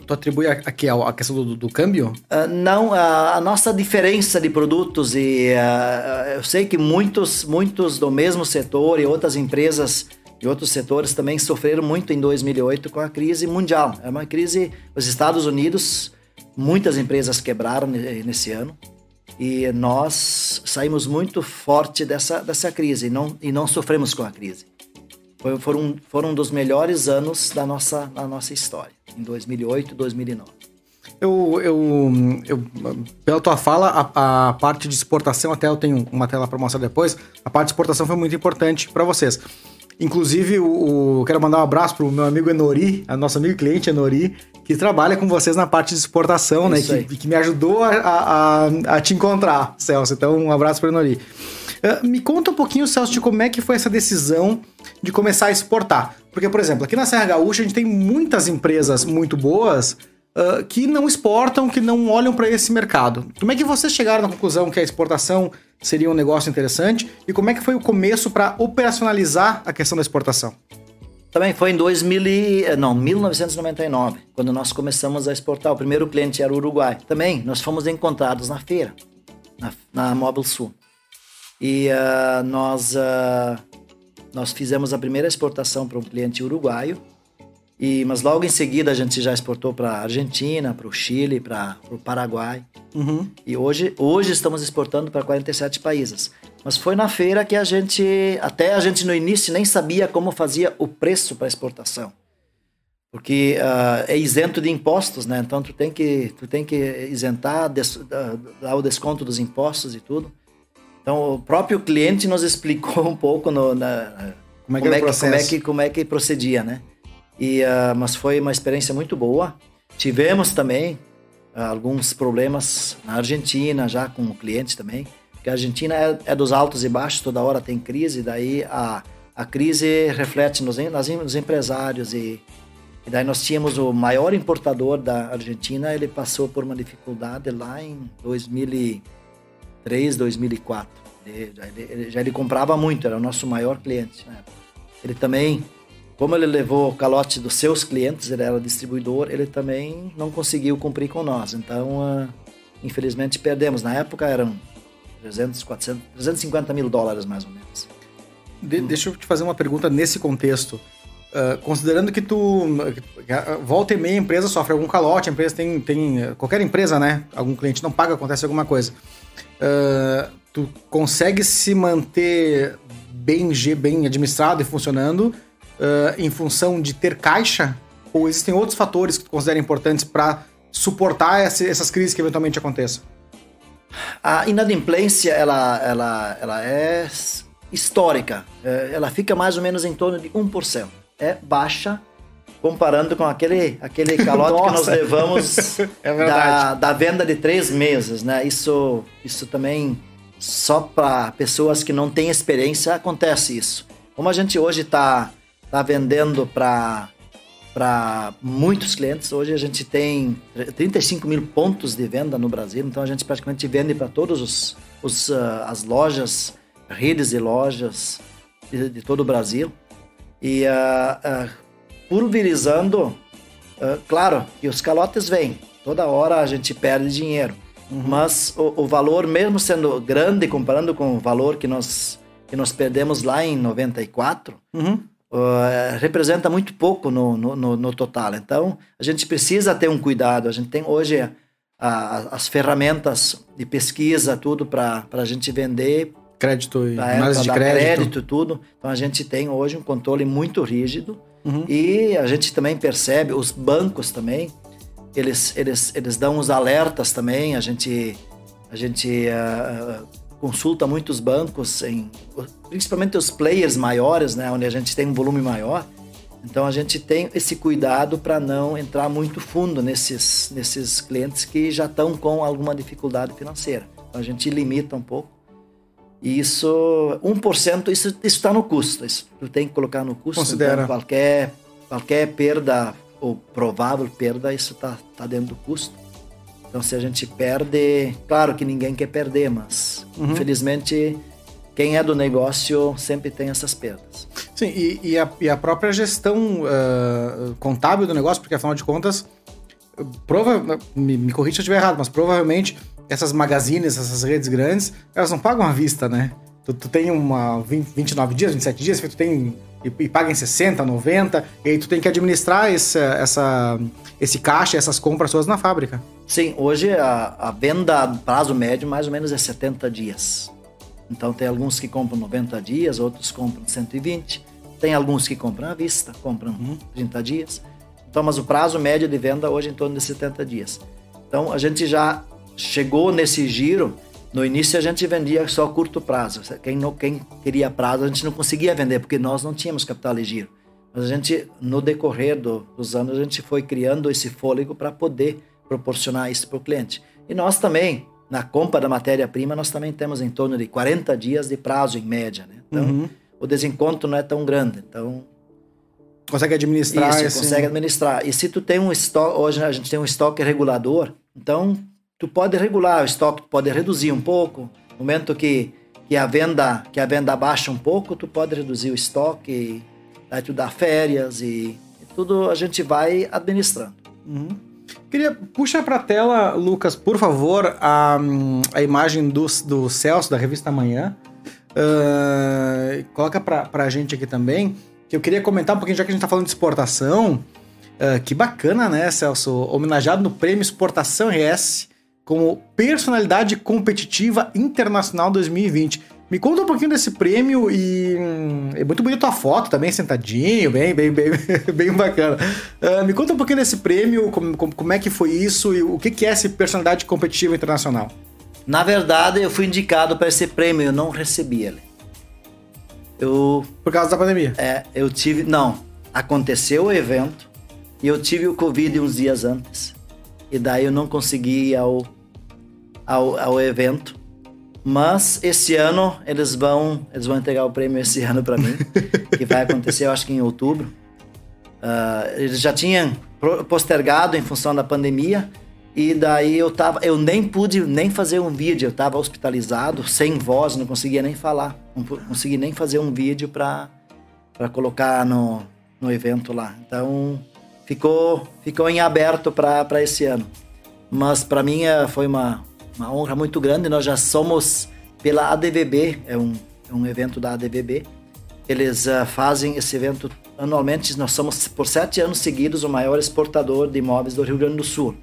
Speaker 1: Tu atribui a, a, a questão do, do câmbio?
Speaker 2: Uh, não, a, a, nossa diferença de produtos e uh, eu sei que muitos, muitos do mesmo setor e outras empresas e outros setores também sofreram muito em 2008 com a crise mundial. É uma crise, os Estados Unidos, muitas empresas quebraram nesse ano e nós saímos muito forte dessa, dessa crise e não, e não sofremos com a crise. Foi, foram, foram um dos melhores anos da nossa, da nossa história, em 2008 e 2009.
Speaker 1: Eu, eu, eu, pela tua fala, a, a, parte de exportação, até eu tenho uma tela para mostrar depois, a parte de exportação foi muito importante para vocês. Inclusive, o, o, quero mandar um abraço pro meu amigo Enori, a nosso amigo cliente Enori, que trabalha com vocês na parte de exportação, né? Que, que, me ajudou a, a, a, te encontrar, Celso. Então, um abraço para Enori. Uh, me conta um pouquinho, Celso, de como é que foi essa decisão de começar a exportar. Porque, por exemplo, aqui na Serra Gaúcha a gente tem muitas empresas muito boas uh, que não exportam, que não olham para esse mercado. Como é que vocês chegaram na conclusão que a exportação seria um negócio interessante e como é que foi o começo para operacionalizar a questão da exportação?
Speaker 2: Também foi em 2000 eh, não, 1999, quando nós começamos a exportar. O primeiro cliente era o Uruguai. Também nós fomos encontrados na feira, na, na Mobile Sul. E uh, nós, uh, nós fizemos a primeira exportação para um cliente uruguaio e, mas logo em seguida a gente já exportou para a Argentina, para o Chile, para o Paraguai. Uhum. E hoje, hoje estamos exportando para 47 países. Mas foi na feira que a gente, até a gente no início nem sabia como fazia o preço para exportação. Porque uh, é isento de impostos, né? Então tu tem que, tu tem que isentar, des, uh, dar o desconto dos impostos e tudo. Então o próprio cliente nos explicou um pouco no, na, como, é que, como, é que, como, é que, como é que procedia, né? E, uh, mas foi uma experiência muito boa. Tivemos também uh, alguns problemas na Argentina, já com o cliente também. Porque a Argentina é, é, dos altos e baixos, toda hora tem crise, daí a, a crise reflete nos, nos empresários. E, e daí nós tínhamos o maior importador da Argentina, ele passou por uma dificuldade lá em 2003, 2004. Ele, já, ele, já ele comprava muito, era o nosso maior cliente. Né? Ele também como ele levou o calote dos seus clientes, ele era distribuidor, ele também não conseguiu cumprir com nós. Então, uh, infelizmente, perdemos. Na época eram 300, 400, 350 mil dólares mais ou menos.
Speaker 1: De, deixa eu te fazer uma pergunta nesse contexto. Uh, considerando que tu volta e meia a empresa sofre algum calote, a empresa tem, tem qualquer empresa, né? Algum cliente não paga, acontece alguma coisa. Uh, tu consegue se manter bem, bem administrado e funcionando uh, em função de ter caixa? Ou existem outros fatores que tu considera importantes para suportar essa, essas crises que eventualmente aconteçam?
Speaker 2: A inadimplência, ela, ela, ela é histórica. É, ela fica mais ou menos em torno de 1%. É baixa comparando com aquele, aquele calote que nós levamos é da, da venda de três meses, né? Isso, isso também, só para pessoas que não têm experiência, acontece isso. Como a gente hoje está está vendendo para para muitos clientes. Hoje a gente tem 35 mil pontos de venda no Brasil, então a gente praticamente vende para todos os, os uh, as lojas, redes de lojas de, de todo o Brasil e uh, uh, pulverizando. claro que os calotes vêm, toda hora a gente perde dinheiro, uhum. mas o, o, valor mesmo sendo grande comparando com o valor que nós que nós perdemos lá em 94, uhum uh, representa muito pouco no, no, no, total. Então, a gente precisa ter um cuidado. A gente tem hoje a, a, as ferramentas de pesquisa, tudo para a gente vender.
Speaker 1: Crédito e análise de crédito. crédito.
Speaker 2: tudo. Então, a gente tem hoje um controle muito rígido. Uhum. E a gente também percebe, os bancos também, eles, eles, eles dão os alertas também. A gente, a gente uh, consulta muitos bancos, em, principalmente os players maiores, né, onde a gente tem um volume maior. Então a gente tem esse cuidado para não entrar muito fundo nesses, nesses clientes que já estão com alguma dificuldade financeira. Então a gente limita um pouco. E isso, 1%, isso está no custo. Isso tu tem que colocar no custo.
Speaker 1: Considera.
Speaker 2: Então, qualquer, qualquer perda ou provável perda, isso está tá dentro do custo. Então, se a gente perde, claro que ninguém quer perder, mas uhum. infelizmente quem é do negócio sempre tem essas perdas.
Speaker 1: Sim, e, e, a, e a, própria gestão uh, contábil do negócio, porque afinal de contas, prova, me, me corrija se eu estiver errado, mas provavelmente essas magazines, essas redes grandes, elas não pagam à vista, né? Tu, tu tem uma 20, 29 dias, 27 dias, tu tem e, e paga em 60, 90, e aí tu tem que administrar esse, essa, esse caixa, essas compras suas na fábrica.
Speaker 2: Sim, hoje a, a venda prazo médio mais ou menos é 70 dias. Então tem alguns que compram 90 dias, outros compram 120. Tem alguns que compram à vista, compram uhum. 30 dias. Então, mas o prazo médio de venda hoje é em torno de 70 dias. Então a gente já chegou nesse giro. No início a gente vendia só curto prazo. Quem, não, quem queria prazo a gente não conseguia vender porque nós não tínhamos capital de giro. Mas a gente, no decorrer do, dos anos, a gente foi criando esse fôlego para poder proporcionar isso para o cliente. E nós também, na compra da matéria-prima, nós também temos em torno de 40 dias de prazo em média. Né? Então, uhum. o desencontro não é tão grande. Então,
Speaker 1: consegue administrar.
Speaker 2: Isso, esse... consegue administrar. E se tu tem um estoque, hoje a gente tem um estoque regulador, então tu pode regular o estoque, tu pode reduzir um pouco. No momento que, que a venda que a venda baixa um pouco, tu pode reduzir o estoque, aí tu dá férias e, e tudo a gente vai administrando.
Speaker 1: Uhum. Queria puxa para a tela, Lucas, por favor, a, a imagem do, do Celso da revista Amanhã. Uh, coloca para a gente aqui também, que eu queria comentar um pouquinho, já que a gente está falando de exportação. Uh, que bacana, né, Celso? Homenageado no Prêmio Exportação RS como Personalidade Competitiva Internacional 2020. Me conta um pouquinho desse prêmio e hum, é muito bonito a foto também, sentadinho, bem, bem, bem, bem bacana. Uh, me conta um pouquinho desse prêmio, como, como, é que foi isso e o que, que é esse Personalidade Competitiva Internacional.
Speaker 2: Na verdade, eu fui indicado para esse prêmio, eu não recebi ele.
Speaker 1: Eu... Por causa da pandemia?
Speaker 2: É, eu tive... Não, aconteceu o evento e eu tive o Covid uns dias antes. E daí eu não consegui ir ao ao, ao evento. Mas esse ano eles vão eles vão entregar o prêmio esse ano para mim, que vai acontecer, eu acho que em outubro. Uh, eles já tinham postergado em função da pandemia e daí eu tava, eu nem pude nem fazer um vídeo, eu estava hospitalizado, sem voz, não conseguia nem falar, não consegui nem fazer um vídeo para para colocar no, no evento lá. Então ficou ficou em aberto para esse ano. Mas para mim é, foi uma uma honra muito grande. Nós já somos pela ADVB, é um, é um evento da ADVB. Eles uh, fazem esse evento anualmente. Nós somos, por sete anos seguidos, o maior exportador de imóveis do Rio Grande do Sul.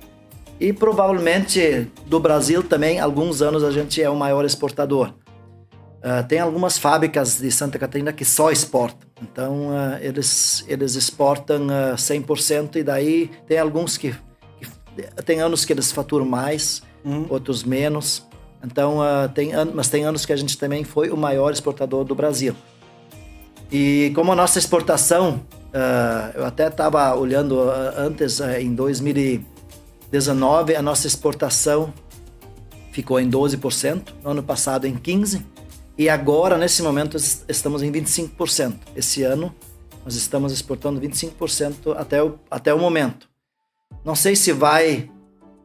Speaker 2: E provavelmente do Brasil também, alguns anos a gente é o maior exportador. Uh, tem algumas fábricas de Santa Catarina que só exportam. Então, uh, eles, eles exportam uh, 100% e daí tem alguns que, que, Tem anos que eles faturam mais, uhum. outros menos. Então, uh, tem mas tem anos que a gente também foi o maior exportador do Brasil. E como a nossa exportação, uh, eu até estava olhando uh, antes, em 2019, a nossa exportação ficou em 12%, no ano passado em 15%, e agora, nesse momento, estamos em 25%. Esse ano, nós estamos exportando 25% até o, até o momento. Não sei se vai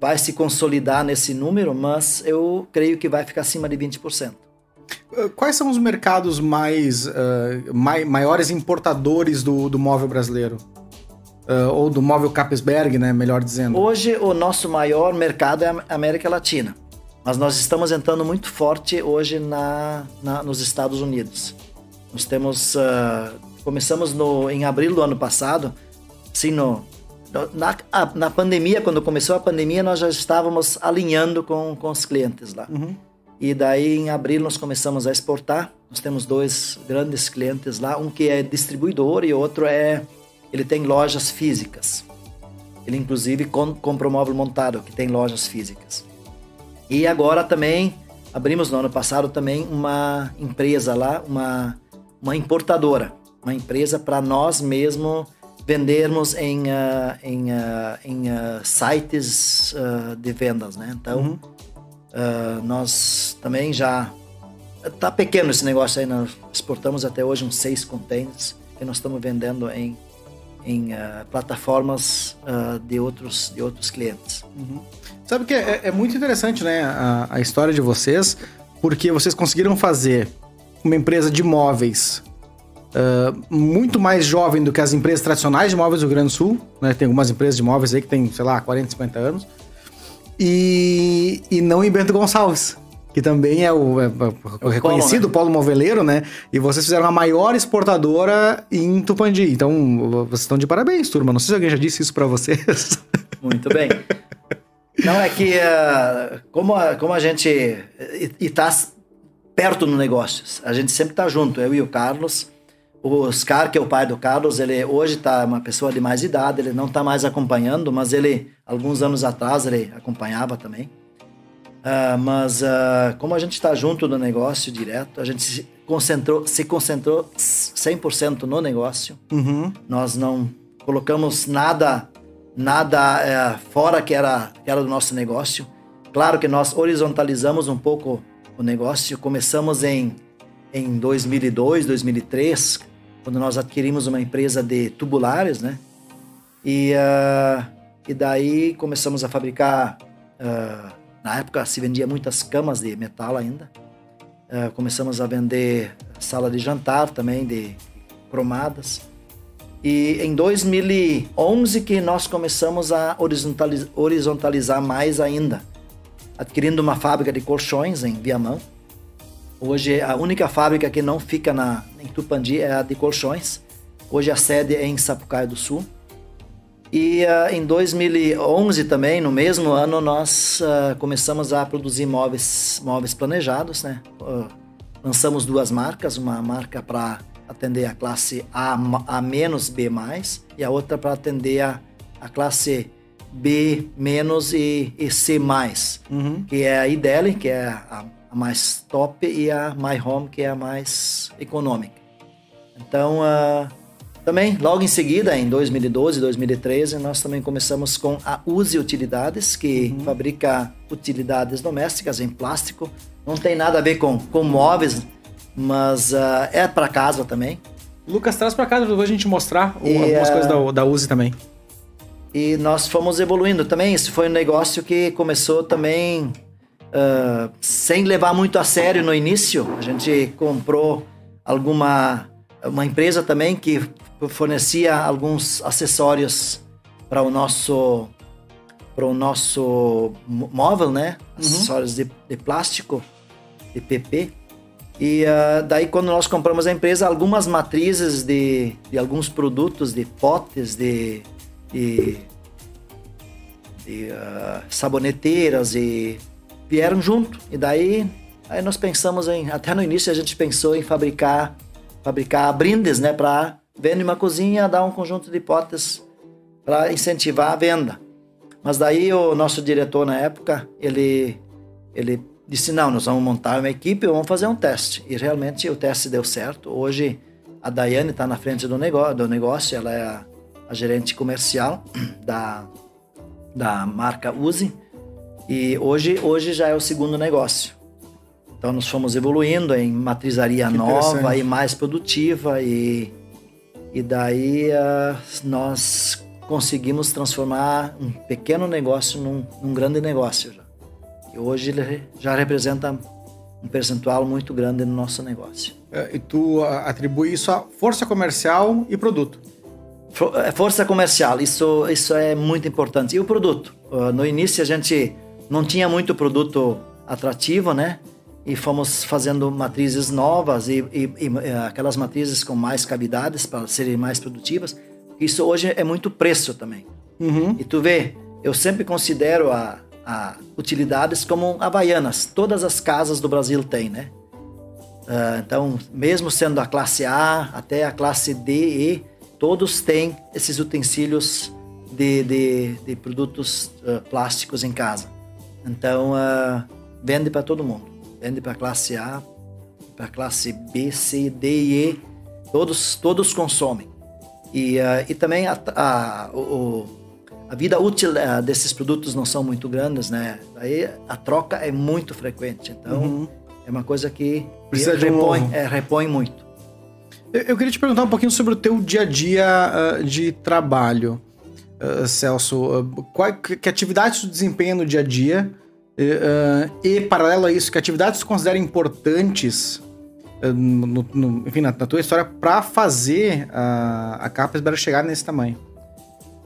Speaker 2: vai se consolidar nesse número, mas eu creio que vai ficar acima de 20%.
Speaker 1: Uh, quais são os mercados mais, uh, mai, maiores importadores do, do móvel brasileiro? Uh, ou do móvel Capesberg, né? Melhor dizendo.
Speaker 2: Hoje o nosso maior mercado é a América Latina, mas nós estamos entrando muito forte hoje na, na nos Estados Unidos. Nós temos uh, começamos no, em abril do ano passado, sim no na, na pandemia, quando começou a pandemia, nós já estávamos alinhando com, com os clientes lá. Uhum. E daí, em abril, nós começamos a exportar. Nós temos dois grandes clientes lá, um que é distribuidor e outro é... Ele tem lojas físicas. Ele, inclusive, com, compra o móvel montado, que tem lojas físicas. E agora também, abrimos no ano passado também uma empresa lá, uma, uma importadora. Uma empresa para nós mesmos vendermos em, uh, em, uh, em uh, sites de vendas, né? Então, uhum. nós também já... Tá pequeno esse negócio aí, nós exportamos até hoje uns seis containers que nós estamos vendendo em, em plataformas de, outros, de outros clientes.
Speaker 1: Uhum. Sabe que é, é, muito interessante, né, a, a história de vocês, porque vocês conseguiram fazer uma empresa de móveis uh, muito mais jovem do que as empresas tradicionais de imóveis do Rio Grande do Sul. Né? Tem algumas empresas de imóveis aí que tem, sei lá, 40, 50 anos. E, e não em Bento Gonçalves, que também é o, é, é o reconhecido polo, né? polo moveleiro, né? E vocês fizeram a maior exportadora em Tupandi. Então, vocês estão de parabéns, turma. Não sei se alguém já disse isso para vocês.
Speaker 2: Muito bem. Não, é que uh, como, a, como a gente está perto no negócio, a gente sempre está junto, eu e o Carlos. O Oscar, que é o pai do Carlos, ele hoje está uma pessoa de mais idade, ele não está mais acompanhando, mas ele, alguns anos atrás, ele acompanhava também. Uh, mas uh, como a gente está junto no negócio direto, a gente se concentrou, se concentrou 100% no negócio.
Speaker 1: Uhum.
Speaker 2: Nós não colocamos nada nada é, fora que era, que era do nosso negócio. Claro que nós horizontalizamos um pouco o negócio. Começamos em, em 2002, 2003, quando nós adquirimos uma empresa de tubulares, né? E, uh, e daí começamos a fabricar. Uh, na época se vendia muitas camas de metal ainda. Uh, começamos a vender sala de jantar também de cromadas. E em 2011 que nós começamos a horizontalizar, horizontalizar mais ainda, adquirindo uma fábrica de colchões em Viamão. Hoje a única fábrica que não fica na, em Tupandi é a de colchões. Hoje a sede é em Sapucaia do Sul. E uh, em 2011 também, no mesmo ano, nós uh, começamos a produzir móveis, móveis planejados, né? Uh, lançamos duas marcas, uma marca para atender a classe A, A menos B mais, e a outra para atender a, a classe B menos e, e C mais,
Speaker 1: uhum.
Speaker 2: que é a Ideli, que é a, a, mais top, e a My Home, que é a mais econômica. Então, uh, também, logo em seguida, em 2012, 2013, nós também começamos com a Use Utilidades, que uhum. fabrica utilidades domésticas em plástico. Não tem nada a ver com, com móveis, mas uh, é para casa também.
Speaker 1: Lucas, traz para casa pra gente mostrar e, algumas uh, coisas da, da Uzi também.
Speaker 2: E nós fomos evoluindo também. Isso foi um negócio que começou também uh, sem levar muito a sério no início. A gente comprou alguma uma empresa também que fornecia alguns acessórios para o nosso para o nosso móvel, né? Uhum. Acessórios de, de plástico, de PP. E uh, daí, quando nós compramos a empresa, algumas matrizes de, de alguns produtos, de potes, de, de, de uh, saboneteiras, e vieram junto. E daí, aí nós pensamos em, até no início a gente pensou em fabricar, fabricar brindes, né, para vender uma cozinha, dar um conjunto de potes para incentivar a venda. Mas daí o nosso diretor na época, ele, ele disse: não, nós vamos montar uma equipe, vamos fazer um teste. E realmente o teste deu certo. Hoje a Daiane está na frente do negócio, do negócio ela é a, a, gerente comercial da, da marca Uzi. E hoje, hoje já é o segundo negócio. Então nós fomos evoluindo em matrizaria que nova e mais produtiva e, e daí uh, nós conseguimos transformar um pequeno negócio num, num grande negócio. E hoje ele já representa um percentual muito grande no nosso negócio.
Speaker 1: É, e tu atribui isso a força comercial e produto?
Speaker 2: É, força comercial, isso, isso é muito importante. E o produto? Ah, no início a gente não tinha muito produto atrativo, né? E fomos fazendo matrizes novas e, e, e é, aquelas matrizes com mais cavidades para serem mais produtivas. Isso hoje é muito preço também.
Speaker 1: Uhum.
Speaker 2: E tu vê, eu sempre considero a, a utilidades como havaianas. Todas as casas do Brasil têm, né? Uh, então, mesmo sendo a classe A até a classe D e todos têm esses utensílios de, de, de produtos uh, plásticos em casa. Então, uh, vende para todo mundo. Vende para a classe A, para a classe B, C, D e E. Todos, todos consomem. E, e também a, a, o, a vida útil uh, desses produtos não são muito grandes, né? Aí a troca é muito frequente. Então, uhum. é uma coisa que
Speaker 1: Precisa
Speaker 2: repõe, um é, repõe muito.
Speaker 1: Eu, eu, queria te perguntar um pouquinho sobre o teu dia a dia uh, de trabalho, uh, Celso. qual, que atividades tu desempenha no dia a dia? e, paralelo a isso, que atividades tu considera importantes no, no, enfim, na, na, tua história, para fazer a, a Capesberg chegar nesse tamanho?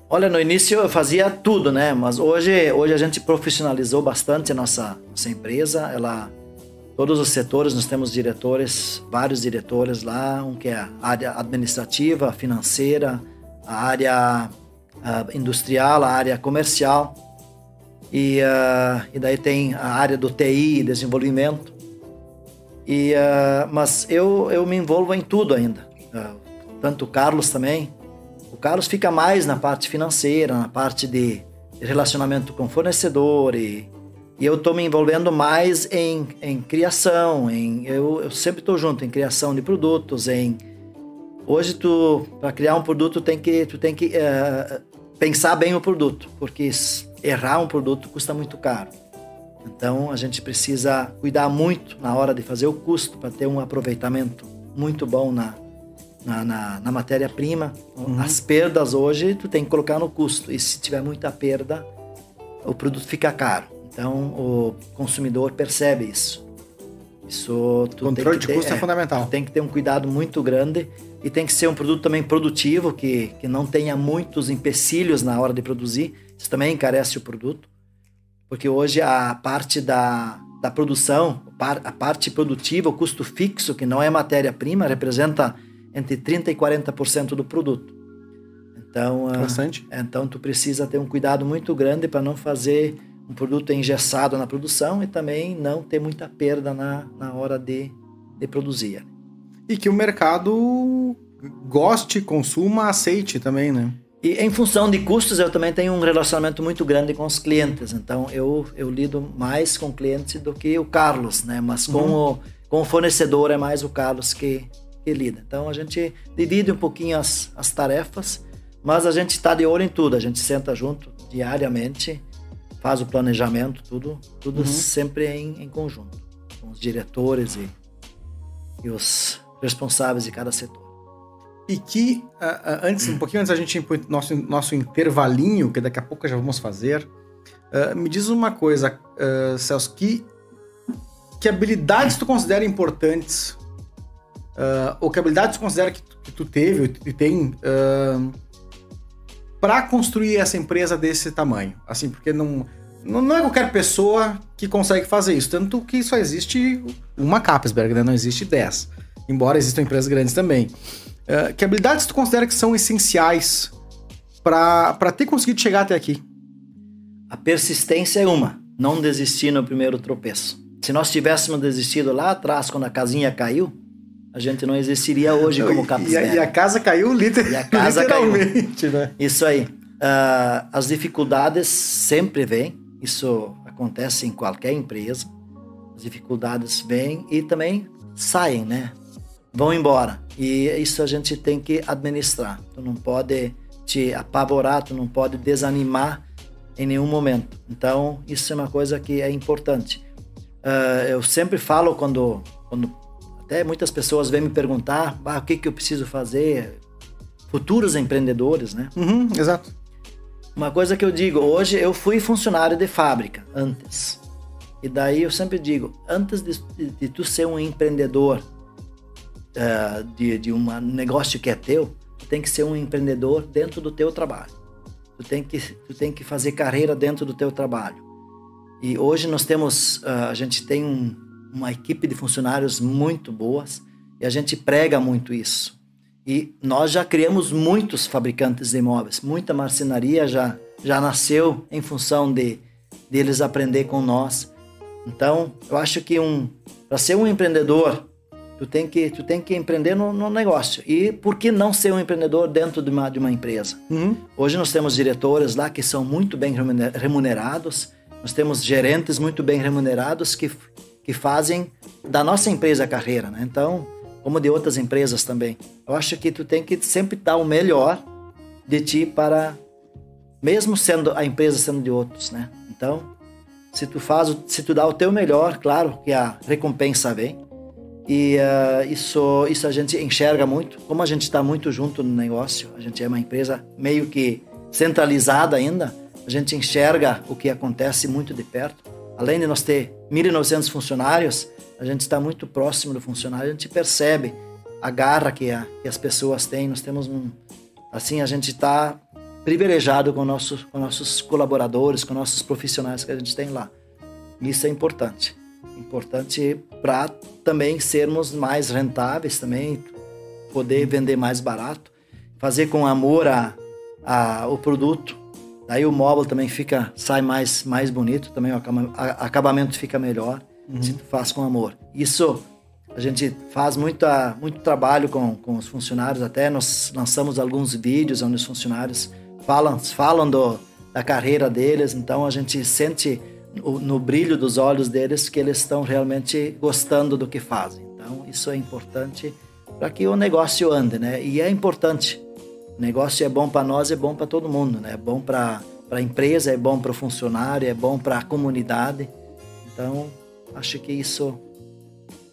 Speaker 2: Olha, no início eu fazia tudo, né? Mas hoje, hoje a gente profissionalizou bastante a nossa, nossa empresa. Ela, todos os setores, nós temos diretores, vários diretores lá, um que é a área administrativa, financeira, a área uh, industrial, a área comercial. E, uh, e daí tem a área do TI, desenvolvimento. E, uh, mas eu, eu me envolvo em tudo ainda. Uh, tanto o Carlos também. O Carlos fica mais na parte financeira, na parte de relacionamento com fornecedor. E, e eu estou me envolvendo mais em, em criação. Em, eu, eu sempre estou junto em criação de produtos. Em hoje tu para criar um produto tem que tu tem que uh, pensar bem o produto, porque errar um produto custa muito caro. Então a gente precisa cuidar muito na hora de fazer o custo para ter um aproveitamento muito bom na, na, na, na matéria-prima. Uhum. As perdas hoje tu tem que colocar no custo e se tiver muita perda o produto fica caro. Então o consumidor percebe isso.
Speaker 1: Isso tu controle de ter, custo é, é fundamental.
Speaker 2: Tem que ter um cuidado muito grande e tem que ser um produto também produtivo que, que não tenha muitos empecilhos na hora de produzir. Isso também encarece o produto porque hoje a parte da, da produção, a parte produtiva, o custo fixo, que não é matéria-prima, representa entre 30% e 40% do produto. Então,
Speaker 1: ah, Bastante.
Speaker 2: então tu precisa ter um cuidado muito grande para não fazer um produto engessado na produção e também não ter muita perda na, na hora de, de produzir.
Speaker 1: E que o mercado goste, consuma, aceite também, né?
Speaker 2: E em função de custos, eu também tenho um relacionamento muito grande com os clientes. Então, eu, eu lido mais com clientes do que o Carlos, né? Mas com, uhum. o, com o fornecedor é mais o Carlos que, que lida. Então, a gente divide um pouquinho as, as tarefas, mas a gente está de olho em tudo. A gente senta junto diariamente, faz o planejamento, tudo, tudo uhum. sempre em, em conjunto, com os diretores e, e os responsáveis de cada setor.
Speaker 1: E que, uh, uh, antes, um pouquinho antes da gente ir pro nosso, nosso intervalinho, que daqui a pouco já vamos fazer, uh, me diz uma coisa, Celso, que, que habilidades tu considera importantes, ou que habilidades tu considera que tu, que tu teve e tem para construir essa empresa desse tamanho? Assim, porque não, não é qualquer pessoa que consegue fazer isso, tanto que só existe uma Capesberg, né? não existe 10, embora existam empresas grandes também. Uh, que habilidades tu considera que são essenciais para ter conseguido chegar até aqui?
Speaker 2: A persistência é uma, não desistir no primeiro tropeço. Se nós tivéssemos desistido lá atrás, quando a casinha caiu, a gente não existiria hoje como Capes
Speaker 1: e, e, a casa caiu liter e a casa literalmente, caiu. né?
Speaker 2: Isso aí. Uh, as dificuldades sempre vêm, isso acontece em qualquer empresa. As dificuldades vêm e também saem, né? vão embora. E isso a gente tem que administrar. Tu não pode te apavorar, tu não pode desanimar em nenhum momento. Então, isso é uma coisa que é importante. Uh, eu sempre falo quando, quando até muitas pessoas vêm me perguntar ah, o que, que eu preciso fazer, futuros empreendedores, né?
Speaker 1: Uhum, exato.
Speaker 2: Uma coisa que eu digo, hoje eu fui funcionário de fábrica antes. E daí eu sempre digo, antes de, de, de tu ser um empreendedor, uh, de, de um negócio que é teu, tu tem que ser um empreendedor dentro do teu trabalho. Tu tem que, tu tem que fazer carreira dentro do teu trabalho. E hoje nós temos, uh, a gente tem um, uma equipe de funcionários muito boas e a gente prega muito isso. E nós já criamos muitos fabricantes de imóveis, muita marcenaria já, já nasceu em função de deles aprender com nós. Então, eu acho que um para ser um empreendedor Tu tem que, tu tem que empreender no, no, negócio. E por que não ser um empreendedor dentro de uma, de uma empresa? Uhum. Hoje nós temos diretores lá que são muito bem remunerados, nós temos gerentes muito bem remunerados que, que fazem da nossa empresa a carreira, né? Então, como de outras empresas também. Eu acho que tu tem que sempre dar o melhor de ti para mesmo sendo a empresa sendo de outros, né? Então, se tu faz, se tu dá o teu melhor, claro que a recompensa vem. E uh, isso, isso a gente enxerga muito. Como a gente está muito junto no negócio, a gente é uma empresa meio que centralizada ainda, a gente enxerga o que acontece muito de perto. Além de nós ter 1.900 funcionários, a gente está muito próximo do funcionário, a gente percebe a garra que, a, que as pessoas têm. Nós temos um. Assim, a gente está privilegiado com nossos, com nossos colaboradores, com nossos profissionais que a gente tem lá. Isso é importante. Importante para também sermos mais rentáveis, também poder vender mais barato, fazer com amor a, a, o produto. Daí o móvel também fica sai mais mais bonito, também o acabamento fica melhor uhum. se tu faz com amor. Isso a gente faz muita, muito trabalho com, com os funcionários, até nós lançamos alguns vídeos onde os funcionários falam, falam do, da carreira deles, então a gente sente no, no brilho dos olhos deles que eles estão realmente gostando do que fazem. Então isso é importante para que o negócio ande, né? E é importante. O negócio é bom para nós, é bom para todo mundo, né? É bom para a empresa, é bom para o funcionário, é bom para a comunidade. Então, acho que isso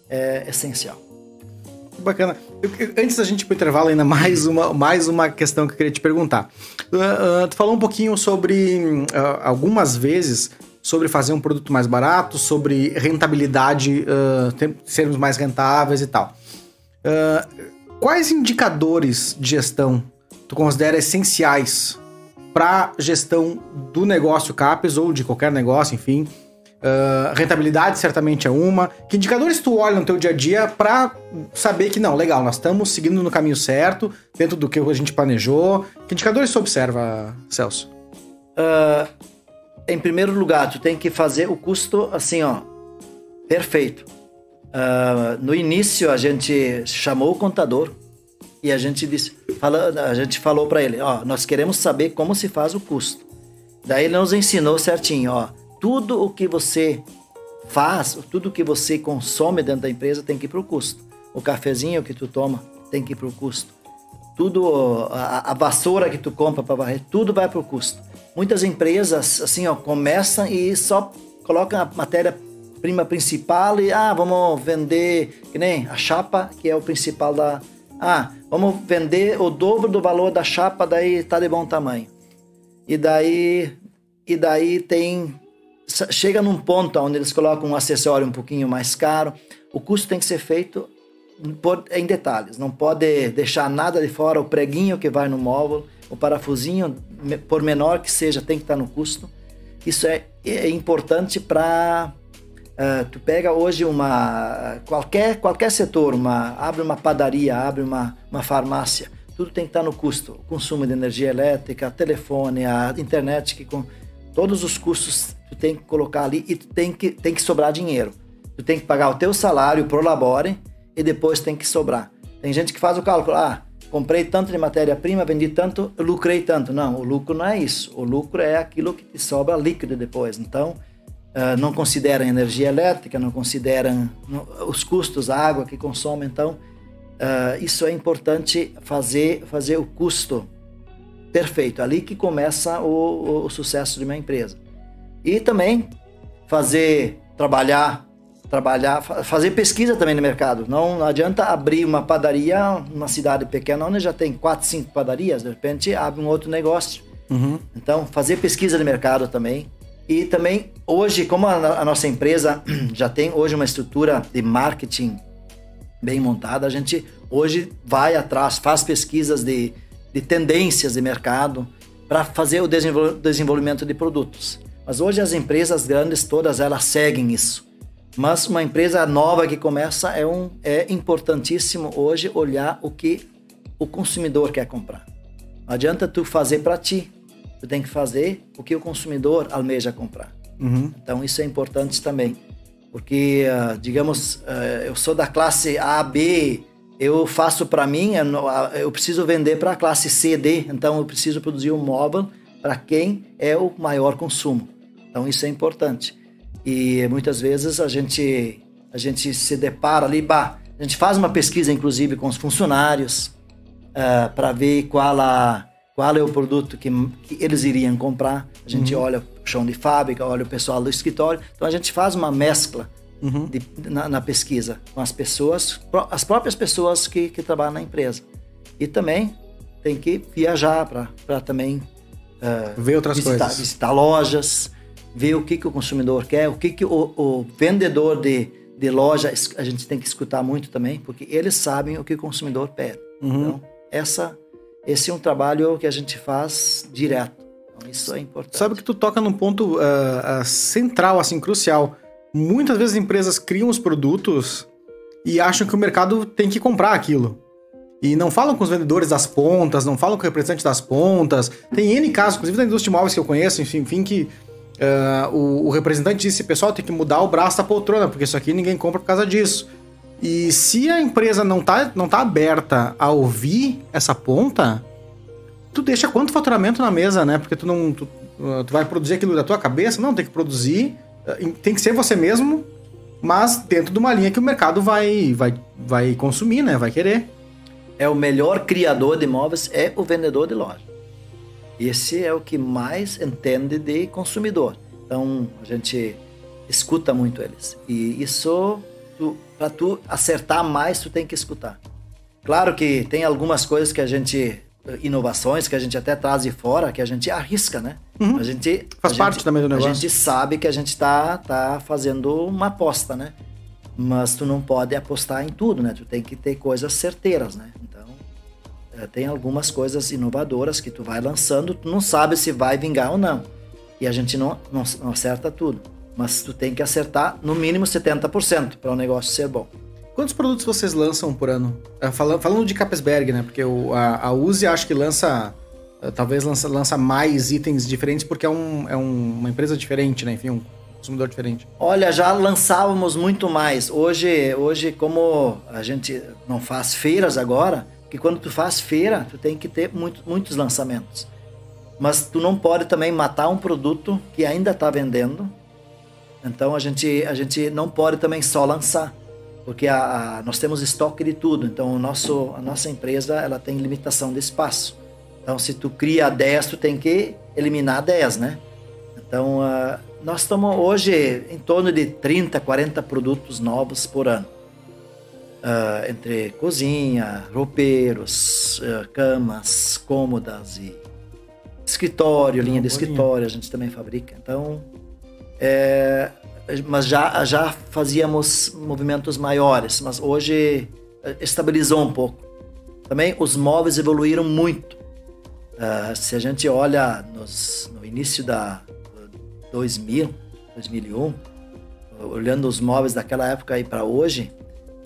Speaker 2: é essencial.
Speaker 1: Bacana. Eu, antes da gente ir pro intervalo, ainda mais uma, mais uma questão que eu queria te perguntar. Uh, uh, tu falou um pouquinho sobre, uh, algumas vezes, sobre fazer um produto mais barato, sobre rentabilidade, sermos mais rentáveis e tal. quais indicadores de gestão tu considera essenciais para gestão do negócio CAPES ou de qualquer negócio, enfim, Uh, rentabilidade certamente é uma. Que indicadores tu olha no teu dia a dia para saber que não, legal, nós estamos seguindo no caminho certo, dentro do que a gente planejou? Que indicadores tu observa, Celso?
Speaker 2: Uh, em primeiro lugar, tu tem que fazer o custo assim, ó, perfeito. Uh, no início a gente chamou o contador e a gente disse, fala, a gente falou para ele, ó, nós queremos saber como se faz o custo. Daí ele nos ensinou certinho, ó tudo o que você faz, tudo o que você consome dentro da empresa tem que ir para o custo. O cafezinho que tu toma tem que ir para o custo. Tudo, a, a, vassoura que tu compra para varrer, tudo vai para o custo. Muitas empresas, assim, ó, começam e só colocam a matéria-prima principal e, ah, vamos vender, que nem a chapa, que é o principal da... Ah, vamos vender o dobro do valor da chapa, daí tá de bom tamanho. E daí, e daí tem chega num ponto onde eles colocam um acessório um pouquinho mais caro, o custo tem que ser feito por, em detalhes. Não pode deixar nada de fora, o preguinho que vai no móvel, o parafusinho, por menor que seja, tem que estar no custo. Isso é, é importante para uh, tu pega hoje uma qualquer qualquer setor, uma abre uma padaria, abre uma, uma farmácia, tudo tem que estar no custo. Consumo de energia elétrica, telefone, a internet que com todos os custos tu tem que colocar ali e tu tem que, tem que sobrar dinheiro. Tu tem que pagar o teu salário pro labore e depois tem que sobrar. Tem gente que faz o cálculo, ah, comprei tanto de matéria-prima, vendi tanto, lucrei tanto. Não, o lucro não é isso. O lucro é aquilo que te sobra líquido depois. Então, uh, não consideram energia elétrica, não consideram os custos, a água que consome. Então, uh, isso é importante fazer, fazer o custo perfeito. Ali que começa o, o, o sucesso de uma empresa. E também fazer, trabalhar, trabalhar, fazer pesquisa também no mercado. Não adianta abrir uma padaria numa cidade pequena onde já tem quatro, cinco padarias, de repente abre um outro negócio. Uhum. Então, fazer pesquisa de mercado também. E também, hoje, como a, a nossa empresa já tem hoje uma estrutura de marketing bem montada, a gente hoje vai atrás, faz pesquisas de, de tendências de mercado para fazer o desenvolvimento de produtos. Mas hoje as empresas grandes todas elas seguem isso. Mas uma empresa nova que começa é um é importantíssimo hoje olhar o que o consumidor quer comprar. Não adianta tu fazer para ti, tu tem que fazer o que o consumidor almeja comprar. Uhum. Então isso é importante também, porque uh, digamos uh, eu sou da classe A, B, eu faço para mim, eu preciso vender para a classe C, D, então eu preciso produzir um móvel para quem é o maior consumo. Então isso é importante. E muitas vezes a gente a gente se depara ali, bah, a gente faz uma pesquisa inclusive com os funcionários uh, para ver qual a qual é o produto que, que eles iriam comprar. A gente uhum. olha o chão de fábrica, olha o pessoal do escritório. Então a gente faz uma mescla uhum. de, na, na, pesquisa com as pessoas, as próprias pessoas que, que trabalham na empresa. E também tem que viajar para também
Speaker 1: uh, ver outras
Speaker 2: visitar,
Speaker 1: coisas.
Speaker 2: Visitar lojas, ver o que, que o consumidor quer, o que, que o, o vendedor de, de loja, a gente tem que escutar muito também, porque eles sabem o que o consumidor pede. Uhum. Então, essa, esse é um trabalho que a gente faz direto. Então, isso é importante.
Speaker 1: Sabe que tu toca num ponto uh, uh, central, assim, crucial. Muitas vezes as empresas criam os produtos e acham que o mercado tem que comprar aquilo. E não falam com os vendedores das pontas, não falam com o representante das pontas. Tem N casos, inclusive da indústria de imóveis que eu conheço, enfim, enfim que uh, o, o, representante disse, pessoal, tem que mudar o braço da poltrona, porque isso aqui ninguém compra por causa disso. E se a empresa não tá, não tá aberta a ouvir essa ponta, tu deixa quanto faturamento na mesa, né? Porque tu não. Tu, tu vai produzir aquilo da tua cabeça? Não, tem que produzir. Tem que ser você mesmo, mas dentro de uma linha que o mercado vai, vai, vai consumir, né? Vai querer
Speaker 2: é o melhor criador de imóveis é o vendedor de loja. Esse é o que mais entende de consumidor. Então a gente escuta muito eles. E isso, para tu acertar mais, tu tem que escutar. Claro que tem algumas coisas que a gente inovações que a gente até traz de fora, que a gente arrisca, né?
Speaker 1: Uhum. A gente faz a parte
Speaker 2: gente,
Speaker 1: também do negócio.
Speaker 2: A gente sabe que a gente tá tá fazendo uma aposta, né? Mas tu não pode apostar em tudo, né? Tu tem que ter coisas certeiras, né? É, tem algumas coisas inovadoras que tu vai lançando, tu não sabe se vai vingar ou não. E a gente não, não, não acerta tudo. Mas tu tem que acertar no mínimo 70% para o negócio ser bom.
Speaker 1: Quantos produtos vocês lançam por ano? É, falando, de Capesberg, né? Porque o, a, a Uzi acho que lança. É, talvez lança, lança mais itens diferentes porque é, um, é um, uma empresa diferente, né? Enfim, um consumidor diferente.
Speaker 2: Olha, já lançávamos muito mais. Hoje, hoje como a gente não faz feiras agora, que quando tu faz feira, tu tem que ter muito, muitos lançamentos. Mas tu não pode também matar um produto que ainda está vendendo. Então a gente, a gente não pode também só lançar, porque a, a, nós temos estoque de tudo. Então o nosso, a nossa empresa ela tem limitação de espaço. Então se tu cria 10, tu tem que eliminar 10, né? Então uh, nós estamos hoje em torno de 30, 40 produtos novos por ano uh, entre cozinha, roupeiros, uh, camas, cômodas e escritório, linha de escritório, a gente também fabrica. Então, é, mas já, já fazíamos movimentos maiores, mas hoje eh, estabilizou um pouco. Também os móveis evoluíram muito. Uh, se a gente olha nos, no início da 2000, 2001, olhando os móveis daquela época e para hoje,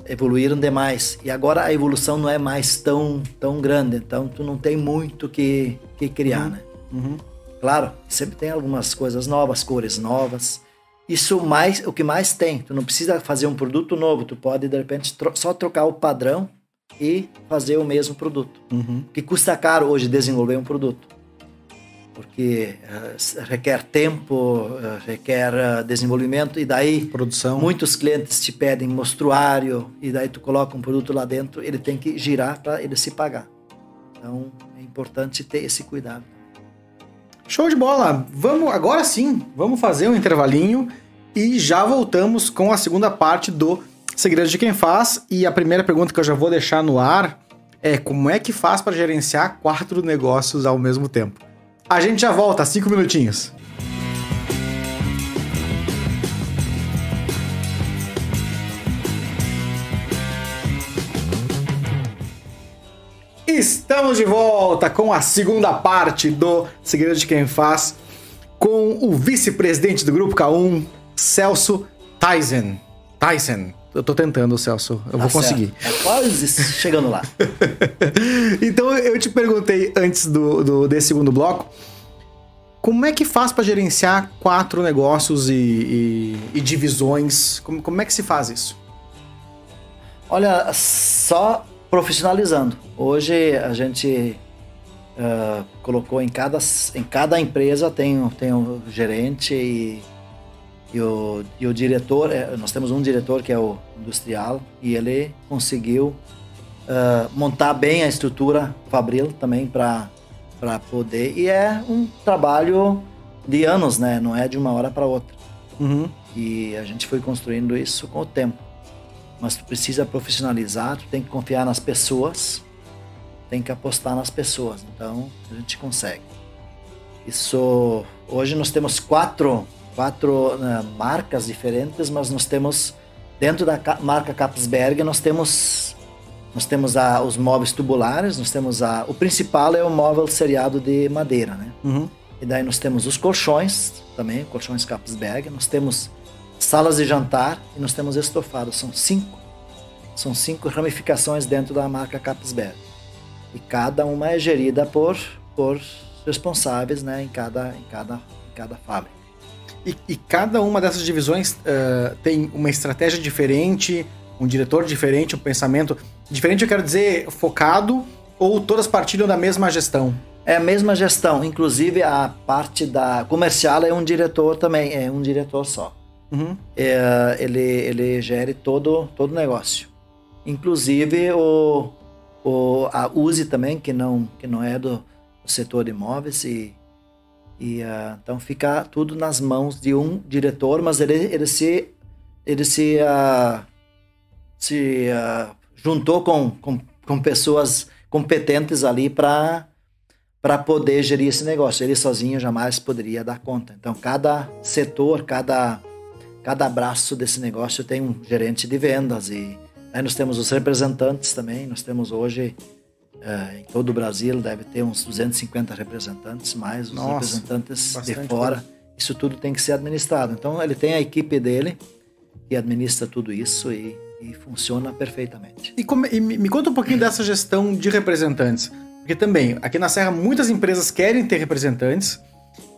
Speaker 2: evoluíram demais. E agora a evolução não é mais tão, tão grande, então tu não tem muito que, que criar, uhum. né? Uhum. Claro, sempre tem algumas coisas novas, cores novas. Isso mais, o que mais tem. Tu não precisa fazer um produto novo, tu pode de repente tro só trocar o padrão e fazer o mesmo produto. Uhum. Que custa caro hoje desenvolver um produto porque uh, requer tempo, uh, requer uh, desenvolvimento e daí
Speaker 1: produção.
Speaker 2: Muitos clientes te pedem mostruário e daí tu coloca um produto lá dentro, ele tem que girar para ele se pagar. Então é importante ter esse cuidado.
Speaker 1: Show de bola. Vamos agora sim, vamos fazer um intervalinho e já voltamos com a segunda parte do Segredos de quem faz e a primeira pergunta que eu já vou deixar no ar é como é que faz para gerenciar quatro negócios ao mesmo tempo? A gente já volta, cinco minutinhos. Estamos de volta com a segunda parte do Segredo de Quem Faz, com o vice-presidente do Grupo K1, Celso Tyson. Tyson. Eu tô tentando, Celso. Eu tá vou conseguir.
Speaker 2: É quase chegando lá.
Speaker 1: então eu te perguntei antes do, do, desse segundo bloco. Como é que faz para gerenciar quatro negócios e, e, e divisões? Como, como é que se faz isso?
Speaker 2: Olha, só profissionalizando. Hoje a gente uh, colocou em cada, em cada empresa tem, tem um gerente e e o, e o diretor, é, nós temos um diretor que é o industrial, e ele conseguiu uh, montar bem a estrutura Fabril também para poder. E é um trabalho de anos, né? Não é de uma hora para outra. Uhum. E a gente foi construindo isso com o tempo. Mas tu precisa profissionalizar, tu tem que confiar nas pessoas, tem que apostar nas pessoas. Então a gente consegue. Isso. Hoje nós temos quatro quatro uh, marcas diferentes, mas nós temos dentro da marca Capsberg nós temos nós temos a, os móveis tubulares, nós temos a o principal é o móvel seriado de madeira, né?
Speaker 1: Uhum.
Speaker 2: E daí nós temos os colchões também, colchões Capsberg, nós temos salas de jantar e nós temos estofados, são cinco são cinco ramificações dentro da marca Capsberg. E cada uma é gerida por, por responsáveis né, em, cada, em, cada, em cada fábrica.
Speaker 1: E, e cada uma dessas divisões uh, tem uma estratégia diferente, um diretor diferente, um pensamento diferente, eu quero dizer, focado, ou todas partilham da mesma gestão?
Speaker 2: É a mesma gestão, inclusive a parte da comercial é um diretor também, é um diretor só.
Speaker 1: Uhum.
Speaker 2: É, ele, ele gere todo todo o negócio. Inclusive o, o, a Use também, que não, que não é do, do setor de imóveis. E, e uh, então fica tudo nas mãos de um diretor, mas ele, ele se, ele se, uh, se uh, juntou com, com, com pessoas competentes ali para para poder gerir esse negócio. Ele sozinho jamais poderia dar conta. Então, cada setor, cada, cada braço desse negócio tem um gerente de vendas e, Aí nós temos os representantes também, nós temos hoje uh, em todo o Brasil, deve ter uns 250 representantes, mais os Nossa, representantes de fora. Coisa. Isso tudo tem que ser administrado. Então ele tem a equipe dele que administra tudo isso e, e funciona perfeitamente.
Speaker 1: E, como, e me conta um pouquinho dessa gestão de representantes. Porque também, aqui na Serra, muitas empresas querem ter representantes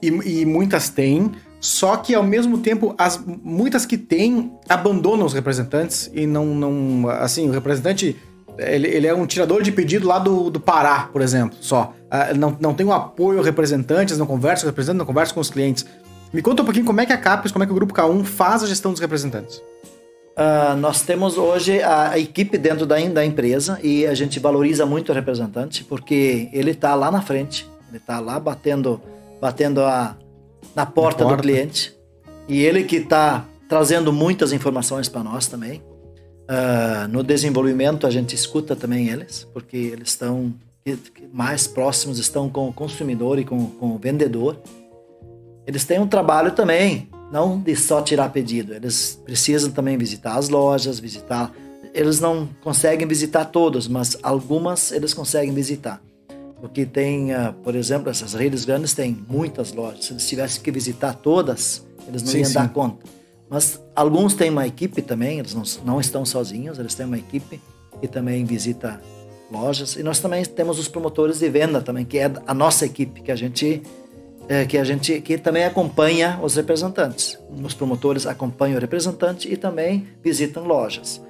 Speaker 1: e, e muitas têm. Só que ao mesmo tempo, as muitas que têm abandonam os representantes e não, não assim, o representante ele, ele é um tirador de pedido lá do, do Pará, por exemplo, só. Uh, não, não tem o um apoio representantes, não conversa com os representantes, não conversa com os clientes. Me conta um pouquinho como é que a CAPES, como é que o Grupo K1 faz a gestão dos representantes.
Speaker 2: Uh, nós temos hoje a, a, equipe dentro da, da empresa e a gente valoriza muito o representante porque ele está lá na frente, ele está lá batendo, batendo a, na porta, porta. do cliente. E ele que está trazendo muitas informações para nós também. Uh, no desenvolvimento a gente escuta também eles, porque eles estão mais próximos, estão com o consumidor e com, com o vendedor. Eles têm um trabalho também, não de só tirar pedido. Eles precisam também visitar as lojas, visitar. Eles não conseguem visitar todos, mas algumas eles conseguem visitar. Porque tem, uh, por exemplo, essas redes grandes têm muitas lojas. Se eles tivessem que visitar todas, eles não sim, iam sim. dar conta. Mas alguns têm uma equipe também, eles não, não estão sozinhos, eles têm uma equipe que também visita lojas. E nós também temos os promotores de venda também, que é a nossa equipe, que a gente é, que a gente que também acompanha os representantes. Os promotores acompanham o representante e também visitam lojas.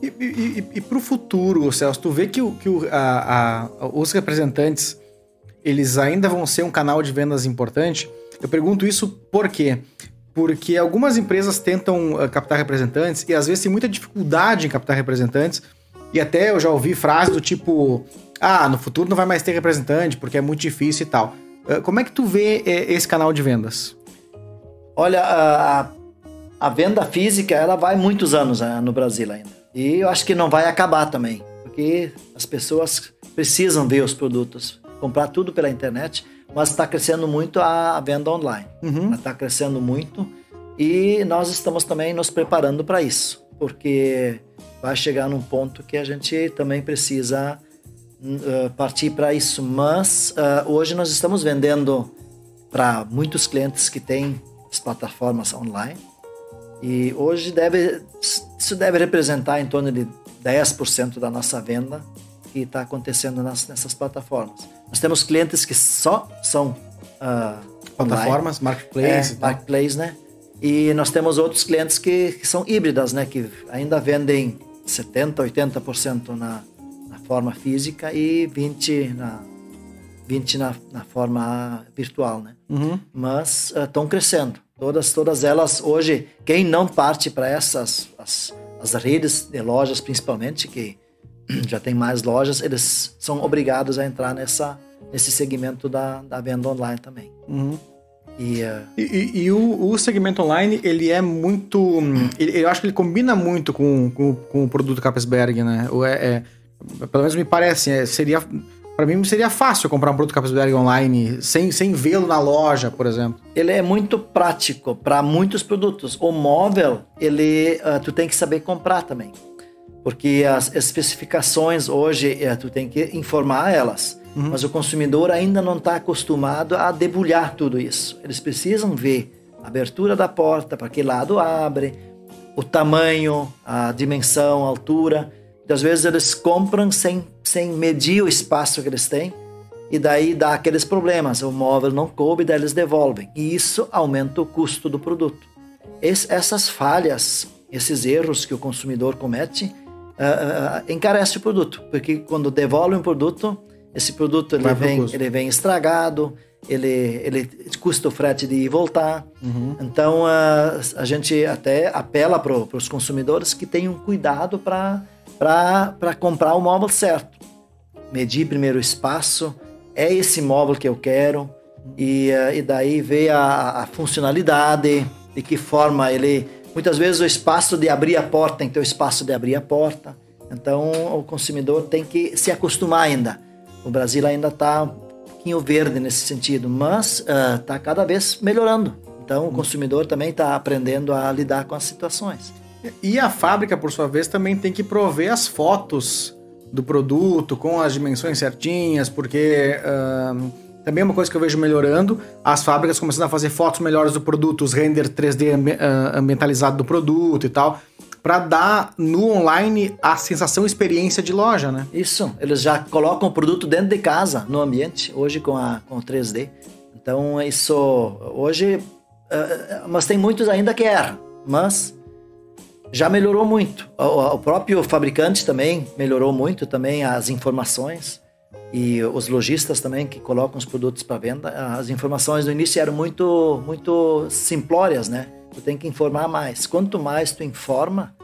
Speaker 1: E, e, e para o futuro, Celso, tu vê que, que o, a, a, os representantes eles ainda vão ser um canal de vendas importante? Eu pergunto isso por quê? Porque algumas empresas tentam uh, captar representantes e às vezes tem muita dificuldade em captar representantes. E até eu já ouvi frases do tipo: ah, no futuro não vai mais ter representante porque é muito difícil e tal. Uh, como é que tu vê uh, esse canal de vendas?
Speaker 2: Olha, a, a venda física ela vai muitos anos né, no Brasil ainda. E eu acho que não vai acabar também, porque as pessoas precisam ver os produtos, comprar tudo pela internet, mas está crescendo muito a venda online.
Speaker 1: Uhum.
Speaker 2: Está crescendo muito e nós estamos também nos preparando para isso, porque vai chegar num ponto que a gente também precisa uh, partir para isso. Mas uh, hoje nós estamos vendendo para muitos clientes que têm as plataformas online e hoje deve, isso deve representar em torno de 10% da nossa venda que está acontecendo nas, nessas plataformas. Nós temos clientes que só são uh,
Speaker 1: plataformas, online, marketplace,
Speaker 2: é, marketplace, né? E nós temos outros clientes que, que são híbridas, né? Que ainda vendem 70, 80% na, na forma física e 20 na 20 na, na forma virtual, né?
Speaker 1: Uhum.
Speaker 2: Mas estão uh, crescendo. Todas, todas elas hoje, quem não parte para essas as, as redes de lojas principalmente, que já tem mais lojas, eles são obrigados a entrar nessa, nesse segmento da, da venda online também.
Speaker 1: Uhum.
Speaker 2: E, uh...
Speaker 1: e, e, e o, o, segmento online, ele é muito. Ele, eu acho que ele combina muito com, com, com o produto Capesberg, né? Ou é, é, pelo menos me parece, é, seria Para mim seria fácil comprar um produto Capesberg online sem, sem vê-lo na loja, por exemplo.
Speaker 2: Ele é muito prático para muitos produtos. O móvel, ele uh, tu tem que saber comprar também. Porque as especificações hoje, uh, tu tem que informar elas. Uhum. Mas o consumidor ainda não está acostumado a debulhar tudo isso. Eles precisam ver a abertura da porta, para que lado abre, o tamanho, a dimensão, a altura. Às vezes eles compram sem, sem medir o espaço que eles têm e daí dá aqueles problemas. O móvel não coube, daí eles devolvem. E isso aumenta o custo do produto. Esse, essas falhas, esses erros que o consumidor comete, uh, uh, encarece o produto. Porque quando devolve um produto, esse produto ele vem, ele vem estragado, ele, ele custa o frete de ir e voltar. Uhum. Então a, a gente até apela para os consumidores que tenham cuidado para para comprar o móvel certo. Medir primeiro o espaço, é esse móvel que eu quero, e, uh, e daí ver a, a, funcionalidade, de que forma ele. Muitas vezes o espaço de abrir a porta tem que ter o espaço de abrir a porta. Então o consumidor tem que se acostumar ainda. O Brasil ainda está um pouquinho verde nesse sentido, mas está uh, cada vez melhorando. Então o consumidor também está aprendendo a lidar com as situações.
Speaker 1: E a fábrica, por sua vez, também tem que prover as fotos do produto com as dimensões certinhas, porque uh, também é uma coisa que eu vejo melhorando. As fábricas começando a fazer fotos melhores do produto, os render 3D ambi uh, ambientalizado do produto e tal, para dar no online a sensação experiência de loja, né?
Speaker 2: Isso, eles já colocam o produto dentro de casa, no ambiente, hoje com, a, com o 3D. Então, isso hoje. Uh, mas tem muitos ainda que erram, mas já melhorou muito. O, o, próprio fabricante também melhorou muito também as informações e os lojistas também que colocam os produtos para venda. As informações no início eram muito muito simplórias, né? Tu tem que informar mais. Quanto mais tu informa,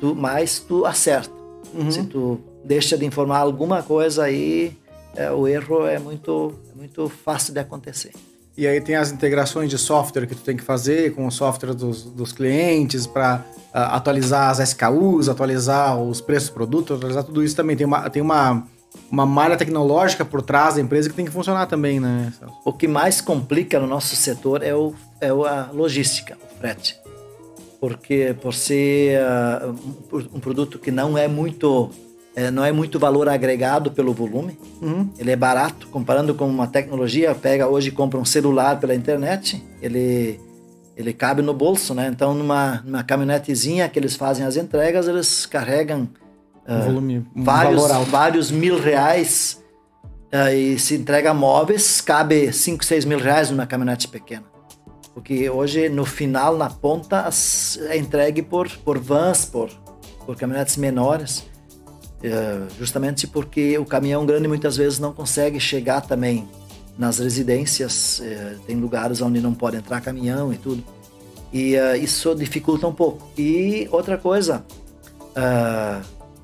Speaker 2: tu mais tu acerta. Uhum. Se tu deixa de informar alguma coisa aí, é, o erro é muito é muito fácil de acontecer.
Speaker 1: E aí tem as integrações de software que tu tem que fazer com o software dos, dos clientes para uh, atualizar as SKUs, atualizar os preços do produto, atualizar tudo isso também. Tem uma, tem uma, uma malha tecnológica por trás da empresa que tem que funcionar também, né?
Speaker 2: O que mais complica no nosso setor é, o, é a logística, o frete. Porque por ser uh, um produto que não é muito é, não é muito valor agregado pelo volume. Uhum. Ele é barato, comparando com uma tecnologia. Pega hoje compra um celular pela internet, ele, ele cabe no bolso, né? Então, numa, numa caminhonetezinha que eles fazem as entregas, eles carregam
Speaker 1: um uh, volume,
Speaker 2: um vários, vários mil reais uh, e se entrega móveis, cabe 5, 6 mil reais numa caminhonete pequena. Porque hoje, no final, na ponta, é entregue por, por vans, por, por caminhonetes menores. É, justamente porque o caminhão grande muitas vezes não consegue chegar também nas residências, é, tem lugares onde não pode entrar caminhão e tudo. E uh, isso dificulta um pouco. E outra coisa,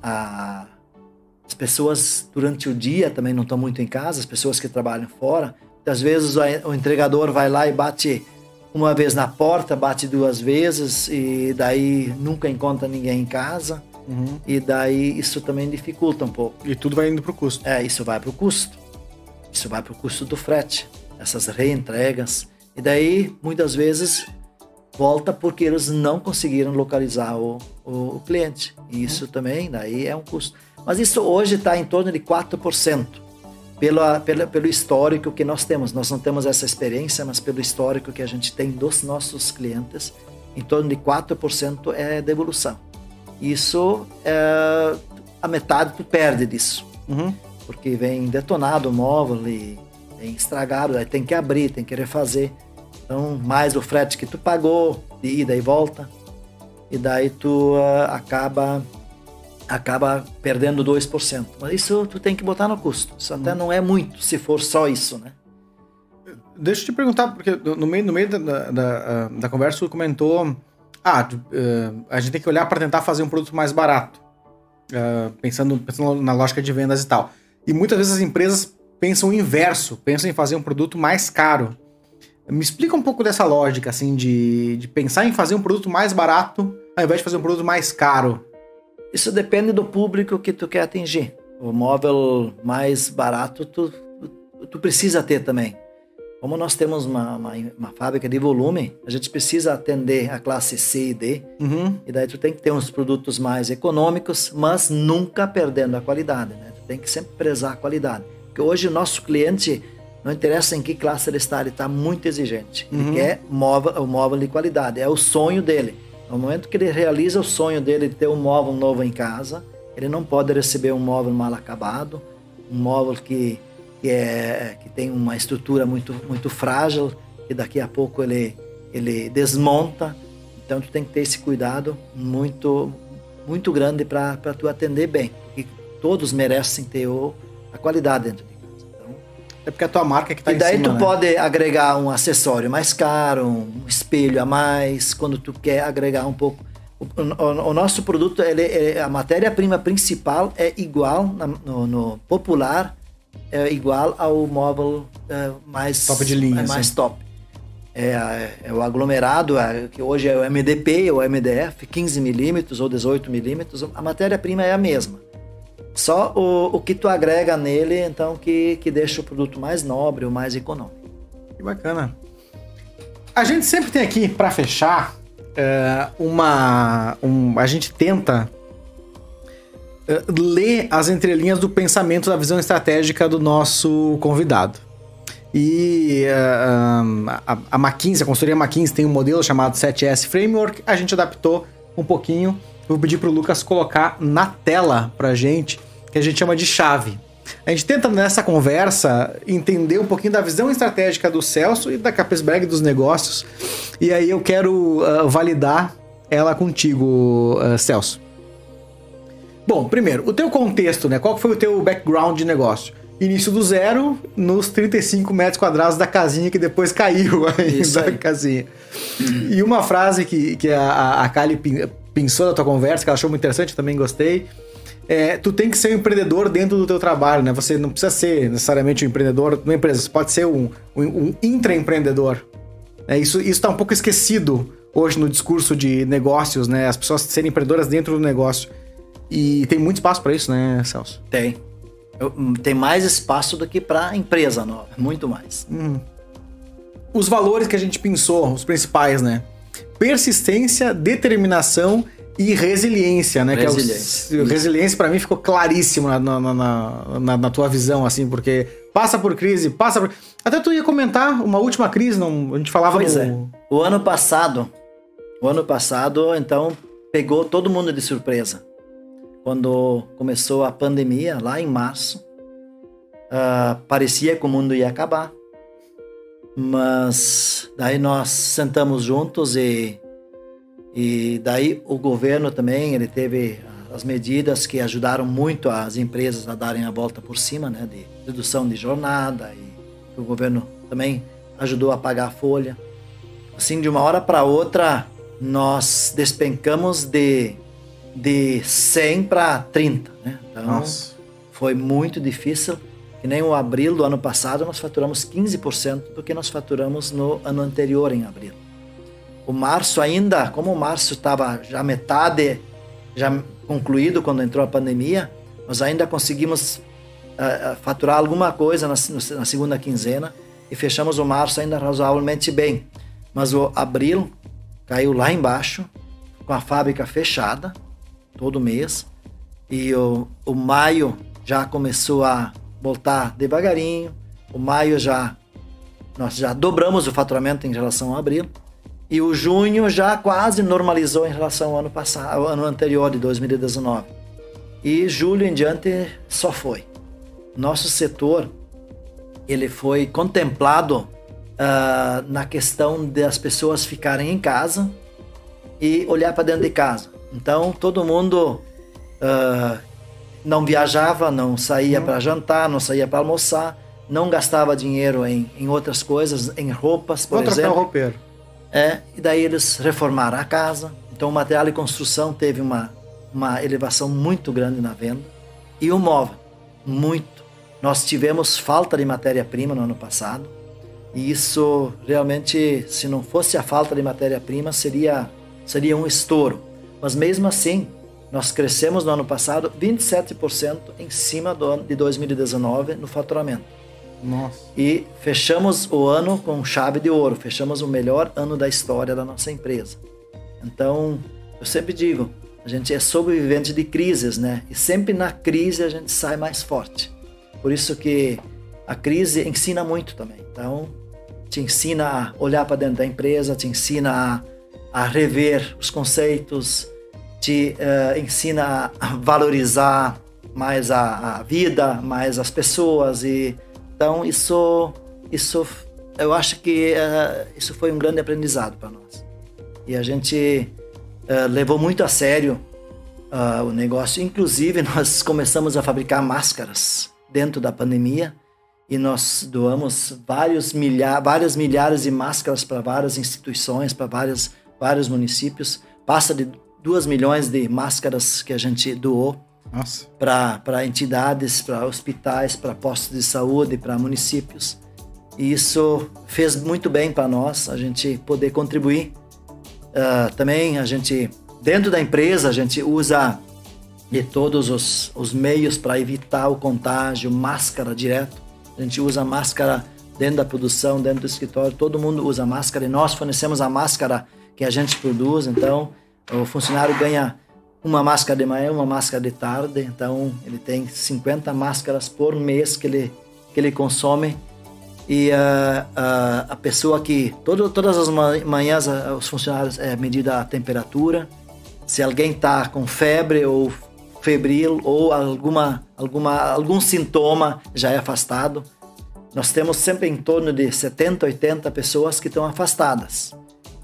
Speaker 2: as pessoas durante o dia também não estão muito em casa, as pessoas que trabalham fora. Às vezes o entregador vai lá e bate uma vez na porta, bate duas vezes e daí nunca encontra ninguém em casa. Uhum. E daí isso também dificulta um pouco.
Speaker 1: E tudo vai indo para o custo.
Speaker 2: É, isso vai para o custo. Isso vai para o custo do frete, essas reentregas. E daí, muitas vezes, volta porque eles não conseguiram localizar o, o, o cliente. E isso uhum. também, daí é um custo. Mas isso hoje está em torno de 4%. Pelo, pelo, pelo histórico que nós temos. Nós não temos essa experiência, mas pelo histórico que a gente tem dos nossos clientes, em torno de 4% é devolução isso é, a metade tu perde disso. Uhum. Porque vem detonado o móvel e vem estragado, aí tem que abrir, tem que refazer. Então, mais o frete que tu pagou, de ida e volta. E daí tu uh, acaba acaba perdendo 2%. Mas isso tu tem que botar no custo. Isso até uhum. não é muito, se for só isso, né?
Speaker 1: Deixa eu te perguntar, porque no meio, no meio da, da, da, da conversa tu comentou ah, uh, a gente tem que olhar para tentar fazer um produto mais barato, uh, pensando, pensando na lógica de vendas e tal. E muitas vezes as empresas pensam o inverso, pensam em fazer um produto mais caro. Me explica um pouco dessa lógica, assim, de, de pensar em fazer um produto mais barato ao invés de fazer um produto mais caro.
Speaker 2: Isso depende do público que tu quer atingir. o móvel mais barato tu, tu precisa ter também. Como nós temos uma, uma, uma, fábrica de volume, a gente precisa atender a classe C e D. Uhum. E daí tu tem que ter uns produtos mais econômicos, mas nunca perdendo a qualidade. Né? Tu tem que sempre prezar a qualidade. Porque hoje o nosso cliente, não interessa em que classe ele está, ele está muito exigente. Ele uhum. quer móvel, o móvel de qualidade. É o sonho dele. No momento que ele realiza o sonho dele de ter um móvel novo em casa, ele não pode receber um móvel mal acabado, um móvel que que, é, que tem uma estrutura muito, muito frágil, e daqui a pouco ele, ele desmonta. Então, tu tem que ter esse cuidado muito, muito grande para tu atender bem. Porque todos merecem ter o, a qualidade dentro de casa. Então,
Speaker 1: é porque a tua marca que está
Speaker 2: E daí tu né? pode agregar um acessório mais caro, um espelho a mais, quando tu quer agregar um pouco. O, o, o nosso produto, ele, ele a matéria-prima principal é igual na, no, no popular é igual ao móvel é, mais
Speaker 1: top de linha,
Speaker 2: é mais assim. top. É, é, o aglomerado, é, que hoje é o MDP ou MDF, 15 milímetros ou 18 milímetros, a matéria-prima é a mesma. Só o, o que tu agrega nele, então, que, que deixa o produto mais nobre ou mais econômico.
Speaker 1: Que bacana. A gente sempre tem aqui, para fechar, é, uma. Um, a gente tenta eh, ler as entrelinhas do pensamento da visão estratégica do nosso convidado. E uh, a, a McKinsey, a consultoria McKinsey tem um modelo chamado 7S Framework, a gente adaptou um pouquinho. Vou pedir para o Lucas colocar na tela para gente, que a gente chama de chave. A gente tenta nessa conversa entender um pouquinho da visão estratégica do Celso e da Capesberg dos negócios. E aí eu quero uh, validar ela contigo, uh, Celso. Bom, primeiro, o teu contexto, né? Qual foi o teu background de negócio? Início do zero, nos 35 metros quadrados da casinha que depois caiu ainda a casinha. E uma frase que, que a, a Kali pensou na tua conversa, que ela achou muito interessante, também gostei. É, tu tem que ser um empreendedor dentro do teu trabalho, né? Você não precisa ser necessariamente um empreendedor numa empresa, você pode ser um, um, um intraempreendedor. É, isso está um pouco esquecido hoje no discurso de negócios, né? As pessoas serem empreendedoras dentro do negócio. E tem muito espaço para isso, né, Celso?
Speaker 2: Tem. Hum, tem mais espaço do que para empresa nova, muito mais.
Speaker 1: Uhum. Os valores que a gente pensou, os principais, né? Persistência, determinação e resiliência, né? Resiliência. É o, resiliência para mim ficou claríssimo na, na, na, na, na tua visão, assim, porque passa por crise, passa por. Até tu ia comentar uma última crise, não? A gente falava
Speaker 2: pois no... é. O ano passado, o ano passado, então pegou todo mundo de surpresa quando começou a pandemia, lá em março, uh, parecia que o mundo ia acabar. Mas daí nós sentamos juntos e, e daí o governo também, ele teve as medidas que ajudaram muito as empresas a darem a volta por cima, né, de redução de jornada e o governo também ajudou a pagar a folha. Assim, de uma hora para outra, nós despencamos de de 100 para 30, né? Então, Nossa. foi muito difícil. Que nem o abril do ano passado, nós faturamos 15% do que nós faturamos no ano anterior, em abril. O março ainda, como o março estava já metade, já concluído quando entrou a pandemia, nós ainda conseguimos uh, faturar alguma coisa na, na segunda quinzena e fechamos o março ainda razoavelmente bem. Mas o abril caiu lá embaixo, com a fábrica fechada, todo mês. E o, o maio já começou a voltar devagarinho. O maio já nós já dobramos o faturamento em relação ao abril. E o junho já quase normalizou em relação ao ano passado, ao ano anterior de 2019. E julho em diante só foi. Nosso setor ele foi contemplado uh, na questão das pessoas ficarem em casa e olhar para dentro de casa. Então todo mundo uh, não viajava, não saía uhum. para jantar, não saía para almoçar, não gastava dinheiro em, em outras coisas, em roupas, por exemplo.
Speaker 1: roupeiro.
Speaker 2: É, e daí eles reformaram a casa. Então o material de construção teve uma, uma elevação muito grande na venda. E o móvel, muito. Nós tivemos falta de matéria-prima no ano passado. E isso realmente, se não fosse a falta de matéria-prima, seria, seria um estouro. Mas mesmo assim, Nós crescemos no ano passado 27% em cima do ano de 2019 no faturamento.
Speaker 1: Nossa.
Speaker 2: E fechamos o ano com chave de ouro, fechamos o melhor ano da história da nossa empresa. Então, eu sempre digo, a gente é sobrevivente de crises, né? E sempre na crise a gente sai mais forte. Por isso que a crise ensina muito também. Então, te ensina a olhar para dentro da empresa, te ensina a, a rever os conceitos, te uh, ensina a valorizar mais a, a, vida, mais as pessoas e então isso isso eu acho que uh, isso foi um grande aprendizado para nós e a gente uh, levou muito a sério o negócio. Inclusive nós começamos a fabricar máscaras dentro da pandemia e nós doamos vários milha várias milhares de máscaras para várias instituições, para vários vários municípios. Passa de 2 milhões de máscaras que a gente doou para entidades, para hospitais, para postos de saúde, para municípios. E isso fez muito bem para nós, a gente poder contribuir. Uh, também a gente, dentro da empresa, a gente usa de todos os, os meios para evitar o contágio, máscara direto. A gente usa máscara dentro da produção, dentro do escritório, todo mundo usa máscara e nós fornecemos a máscara que a gente produz, então o funcionário ganha uma máscara de manhã, uma máscara de tarde, então ele tem 50 máscaras por mês que ele, que ele consome. E uh, uh, a pessoa que, todo, todas as manhãs, uh, os funcionários é medida a temperatura. Se alguém está com febre ou febril ou alguma, alguma, algum sintoma, já é afastado. Nós temos sempre em torno de 70, 80 pessoas que estão afastadas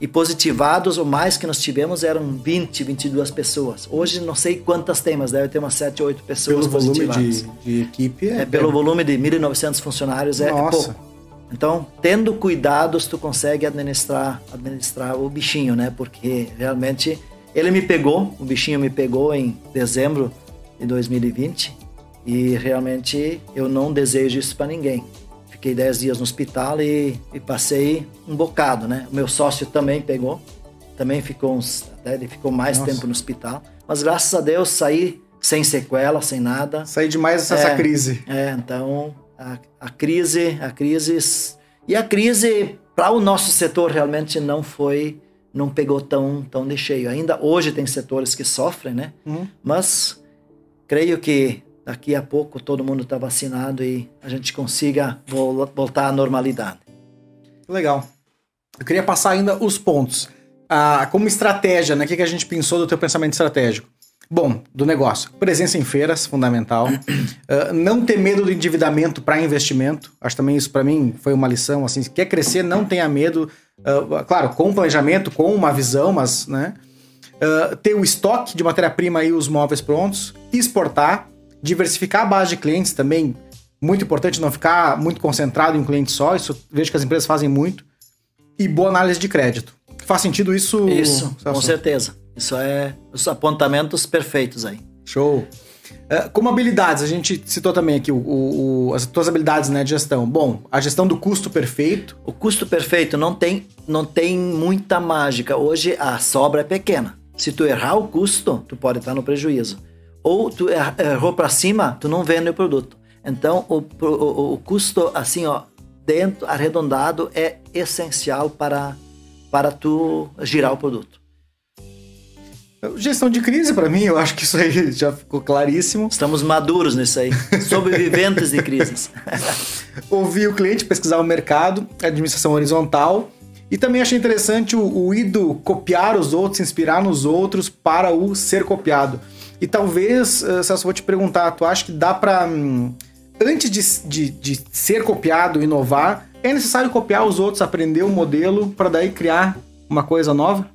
Speaker 2: e positivados, o mais que nós tivemos eram 20, 22 pessoas. Hoje não sei quantas tem, mas deve ter umas 7, 8 pessoas
Speaker 1: pelo positivadas. Volume de, de equipe
Speaker 2: é, é pelo volume de 1.900 funcionários é, é, pouco. Então, tendo cuidados, tu consegue administrar, administrar o bichinho, né? Porque realmente ele me pegou, o bichinho me pegou em dezembro de 2020 e realmente eu não desejo isso para ninguém. Fiquei 10 dias no hospital e, e, passei um bocado, né? O meu sócio também pegou, também ficou uns, até ele ficou mais Nossa. tempo no hospital. Mas graças a Deus saí sem sequela, sem nada.
Speaker 1: Saí de mais essa
Speaker 2: é,
Speaker 1: crise.
Speaker 2: É, então a, a crise, a crise e a crise para o nosso setor realmente não foi, não pegou tão tão de cheio. Ainda hoje tem setores que sofrem, né? Hum. Mas creio que daqui a pouco todo mundo está vacinado e a gente consiga voltar à normalidade.
Speaker 1: Legal. Eu queria passar ainda os pontos. Ah, como estratégia, né? O que, que a gente pensou do teu pensamento estratégico? Bom, do negócio. Presença em feiras, fundamental. uh, não ter medo do endividamento para investimento. Acho também isso para mim foi uma lição. Assim, se quer crescer, não tenha medo. Uh, claro, com planejamento, com uma visão, mas, né? Uh, ter o estoque de matéria-prima e os móveis prontos. Exportar diversificar a base de clientes também, muito importante não ficar muito concentrado em um cliente só, isso vejo que as empresas fazem muito. E boa análise de crédito. Faz sentido isso?
Speaker 2: Isso, Celso? com certeza. Isso é os apontamentos perfeitos aí.
Speaker 1: Show. Uh, como habilidades, a gente citou também aqui o, o, as tuas habilidades né, de gestão. Bom, a gestão do custo perfeito.
Speaker 2: O custo perfeito não tem, não tem muita mágica. Hoje a sobra é pequena. Se tu errar o custo, tu pode estar no prejuízo ou tu er, errou para cima, tu não vende o produto. Então, o, o, o, custo, assim, ó, dentro, arredondado, é essencial para, para tu girar o produto.
Speaker 1: Gestão de crise, para mim, eu acho que isso aí já ficou claríssimo.
Speaker 2: Estamos maduros nisso aí, sobreviventes de crises.
Speaker 1: Ouvir o cliente, pesquisar o mercado, administração horizontal. E também achei interessante o, o ido copiar os outros, inspirar nos outros para o ser copiado. E talvez, uh, Celso, vou te perguntar, tu acha que dá para hum, antes de, de, de, ser copiado, inovar, é necessário copiar os outros, aprender o um modelo para daí criar uma coisa nova?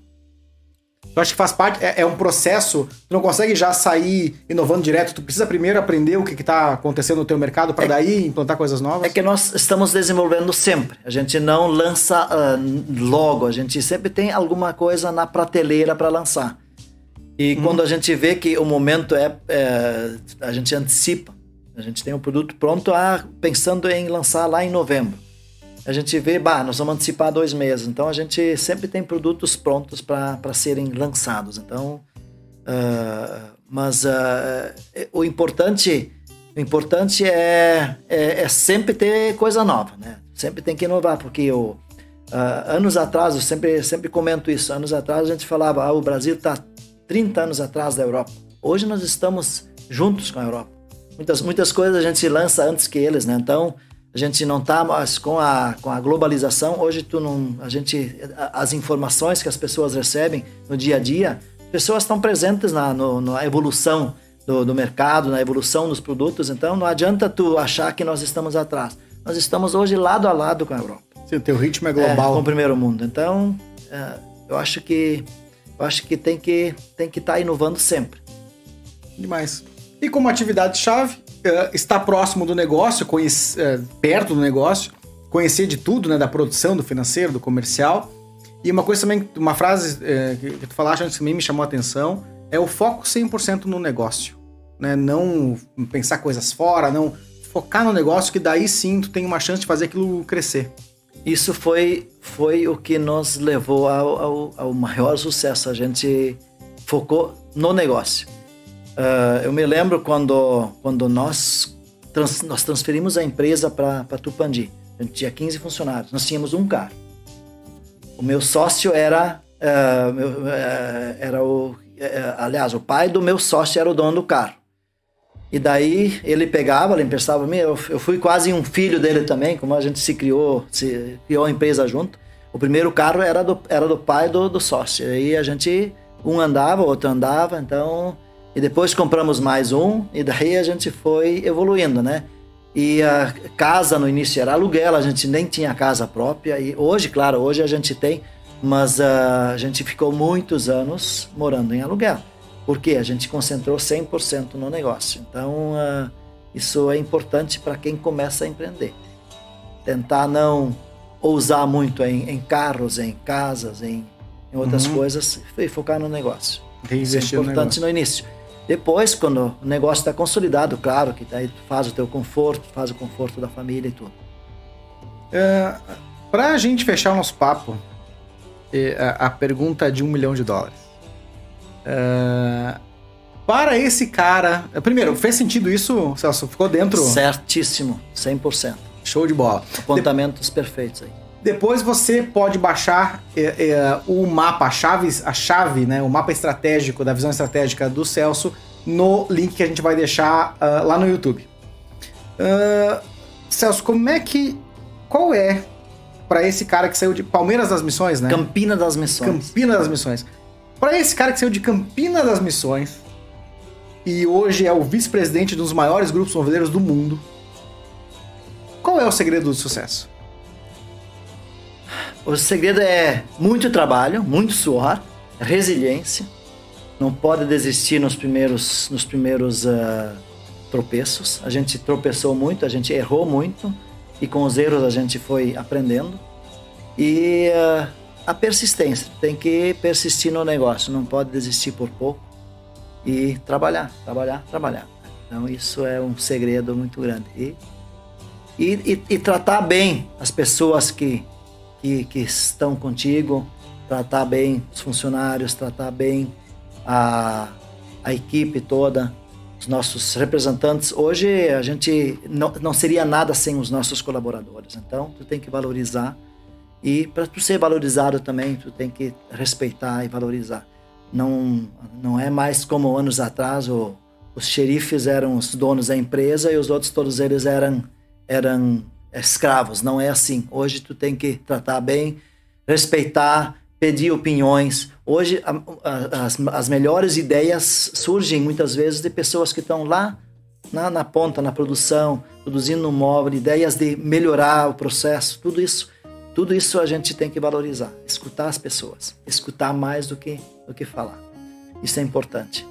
Speaker 1: Tu acha que faz parte, é, é, um processo, tu não consegue já sair inovando direto, tu precisa primeiro aprender o que está acontecendo no teu mercado para é, daí implantar coisas novas?
Speaker 2: É que nós estamos desenvolvendo sempre, a gente não lança uh, logo, a gente sempre tem alguma coisa na prateleira para lançar. E uhum. quando a gente vê que o momento é, é, a gente antecipa, a gente tem o produto pronto a, pensando em lançar lá em novembro. A gente vê, bah, nós vamos antecipar dois meses. Então a gente sempre tem produtos prontos para serem lançados. Então, uh, Mas uh, o importante, o importante é, é, é, sempre ter coisa nova, né? Sempre tem que inovar, porque eu, uh, anos atrás, eu sempre, sempre comento isso, anos atrás a gente falava, ah, o Brasil está 30 anos atrás da Europa. Hoje nós estamos juntos com a Europa. Muitas, muitas coisas a gente lança antes que eles, né? Então, a gente não está mais com a, com a globalização. Hoje, tu não, a gente, as informações que as pessoas recebem no dia a dia, pessoas estão presentes na, no, na evolução do, do, mercado, na evolução dos produtos. Então, não adianta tu achar que nós estamos atrás. Nós estamos hoje lado a lado com a Europa.
Speaker 1: Sim, o teu ritmo é global.
Speaker 2: É, com o primeiro mundo. Então, é, eu acho que eu acho que tem que tem que estar tá inovando sempre.
Speaker 1: Demais. E como atividade-chave, uh, estar próximo do negócio, conhecer, uh, perto do negócio, conhecer de tudo, né? Da produção, do financeiro, do comercial. E uma coisa também, uma frase uh, que tu falaste antes que também me chamou a atenção, é o foco 100% no negócio. Né? Não pensar coisas fora, não focar no negócio, que daí sim tu tem uma chance de fazer aquilo crescer.
Speaker 2: Isso foi, foi o que nos levou ao, ao, ao maior sucesso. A gente focou no negócio. Uh, eu me lembro quando, quando nós, trans, nós transferimos a empresa para Tupandi. A gente tinha 15 funcionários, nós tínhamos um carro. O meu sócio era, uh, meu, uh, era o, aliás, o pai do meu sócio era o dono do carro. E daí ele pegava, ele emprestava mim. Eu, eu fui quase um filho dele também, como a gente se criou, se criou a empresa junto. O primeiro carro era do, era do pai do, do sócio. Aí a gente, um andava, o outro andava, então e depois compramos mais um, e daí a gente foi evoluindo, né? E a casa no início era aluguel, a gente nem tinha casa própria. E hoje, claro, hoje a gente tem, mas uh, a gente ficou muitos anos morando em aluguel. Porque a gente concentrou 100% no negócio. Então, uh, isso é importante para quem começa a empreender. Tentar não ousar muito em, em carros, em casas, em, em outras uhum. coisas e focar no negócio. Isso é importante no, no início. Depois, quando o negócio está consolidado, claro, que daí faz o teu conforto, faz o conforto da família e tudo.
Speaker 1: É, Para a gente fechar o nosso papo, a, a pergunta é de um milhão de dólares. É, para esse cara. Primeiro, fez sentido isso, Celso? Ficou dentro?
Speaker 2: Certíssimo, 100%.
Speaker 1: Show de bola.
Speaker 2: Apontamentos de... perfeitos aí.
Speaker 1: Depois você pode baixar é, é, o mapa, a chave, a chave, né, o mapa estratégico da visão estratégica do Celso no link que a gente vai deixar uh, lá no YouTube. Uh, Celso, como é que. Qual é para esse cara que saiu de Palmeiras das Missões, né?
Speaker 2: Campina das Missões.
Speaker 1: Campina das Missões. Para esse cara que saiu de Campina das Missões e hoje é o vice-presidente dos maiores grupos movedeiros do mundo, qual é o segredo do sucesso?
Speaker 2: O segredo é muito trabalho, muito suor, resiliência. Não pode desistir nos primeiros, nos primeiros uh, tropeços. A gente tropeçou muito, a gente errou muito e com os erros a gente foi aprendendo. E uh, a persistência, tem que persistir no negócio, não pode desistir por pouco e trabalhar, trabalhar, trabalhar. Então isso é um segredo muito grande. E, e, e, tratar bem as pessoas que que, que estão contigo, tratar bem os funcionários, tratar bem a, a equipe toda, os nossos representantes. Hoje a gente não, não seria nada sem os nossos colaboradores. Então, tu tem que valorizar e para ser valorizado também, tu tem que respeitar e valorizar. Não, não é mais como anos atrás, o, os xerifes eram os donos da empresa e os outros todos eles eram eram escravos. Não é assim. Hoje tu tem que tratar bem, respeitar, pedir opiniões. Hoje a, a, as, as melhores ideias surgem muitas vezes de pessoas que estão lá na, na ponta, na produção, produzindo um móvel, ideias de melhorar o processo, tudo isso. Tudo isso a gente tem que valorizar, escutar as pessoas, escutar mais do que do que falar. Isso é importante.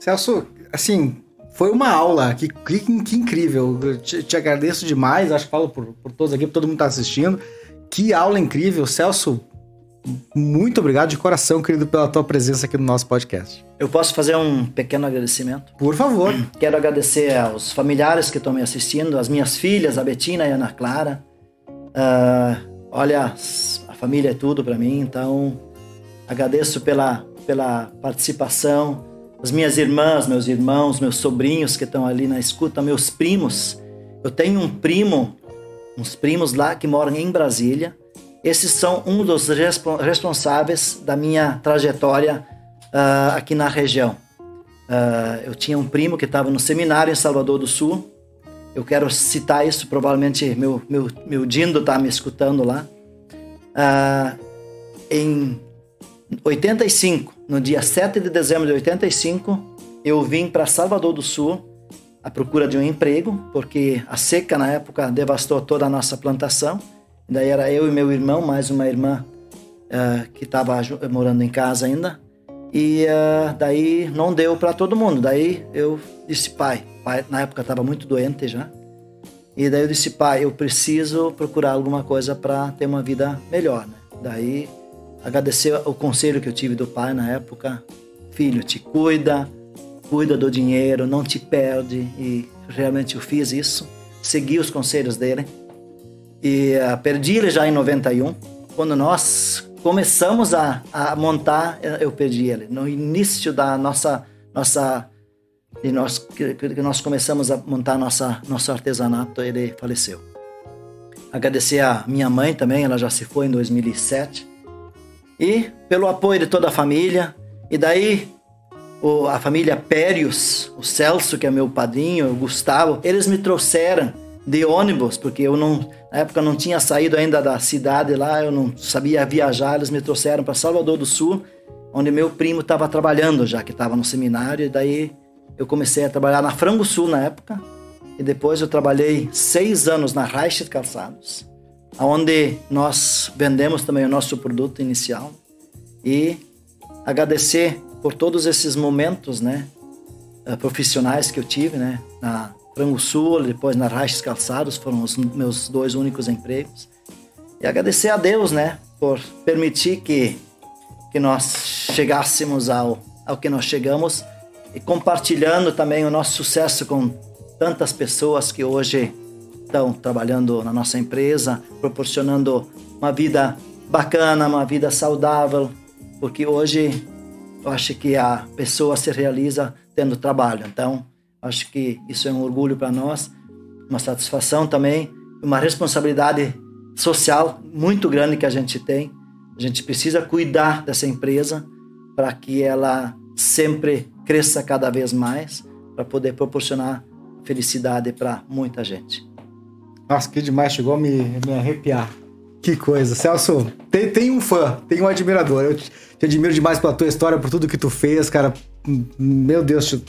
Speaker 1: Celso, assim, foi uma aula, que, que, que incrível. Eu te, te, agradeço demais, acho que falo por, por todos aqui, por todo mundo que tá assistindo. Que aula incrível. Celso, muito obrigado de coração, querido, pela tua presença aqui no nosso podcast.
Speaker 2: Eu posso fazer um pequeno agradecimento?
Speaker 1: Por favor.
Speaker 2: Quero agradecer aos familiares que estão me assistindo, as minhas filhas, a Betina e a Ana Clara. Uh, olha, a família é tudo para mim, então agradeço pela, pela participação as minhas irmãs, meus irmãos, meus sobrinhos que estão ali na escuta, meus primos. Eu tenho um primo, uns primos lá que moram em Brasília. Esses são um dos responsáveis da minha trajetória uh, aqui na região. Uh, eu tinha um primo que estava no seminário em Salvador do Sul. Eu quero citar isso, provavelmente meu, meu, meu Dindo está me escutando lá. Uh, em 85, no dia 7 de dezembro de 85, eu vim para Salvador do Sul à procura de um emprego, porque a seca na época devastou toda a nossa plantação. Daí era eu e meu irmão, mais uma irmã uh, que estava morando em casa ainda. E uh, daí não deu para todo mundo. Daí eu disse, pai, pai na época estava muito doente já. E daí eu disse, pai, eu preciso procurar alguma coisa para ter uma vida melhor. Né? Daí agradecer o conselho que eu tive do pai na época. Filho, te cuida, cuida do dinheiro, não te perde. E realmente eu fiz isso, segui os conselhos dele. E uh, perdi ele já em 91, quando nós começamos a, a montar, eu perdi ele. No início da nossa nossa e nós que, que nós começamos a montar nossa nosso artesanato, ele faleceu. Agradecer a minha mãe também, ela já se foi em 2007 e pelo apoio de toda a família. E daí o, a família Périos, o Celso, que é meu padrinho, o Gustavo, eles me trouxeram de ônibus, porque eu não, na época não tinha saído ainda da cidade lá, eu não sabia viajar, eles me trouxeram para Salvador do Sul, onde meu primo estava trabalhando já, que estava no seminário, e daí eu comecei a trabalhar na Frango Sul na época, e depois eu trabalhei seis anos na Reich Calçados, onde nós vendemos também o nosso produto inicial e agradecer por todos esses momentos, né, eh, profissionais que eu tive, né, na Frango Sul, depois na Raiches Calçados, foram os meus dois únicos empregos. E agradecer a Deus, né, por permitir que que nós chegássemos ao ao que nós chegamos e compartilhando também o nosso sucesso com tantas pessoas que hoje estão trabalhando na nossa empresa, proporcionando uma vida bacana, uma vida saudável, porque hoje eu acho que a pessoa se realiza tendo trabalho. Então, acho que isso é um orgulho para nós, uma satisfação também, uma responsabilidade social muito grande que a gente tem. A gente precisa cuidar dessa empresa para que ela sempre cresça cada vez mais, para poder proporcionar felicidade para muita gente.
Speaker 1: Nossa, que demais, chegou a me, me arrepiar. Que coisa. Celso, tem, tem um fã, tem um admirador. Eu te, te, admiro demais pela tua história, por tudo que tu fez, cara. Meu Deus,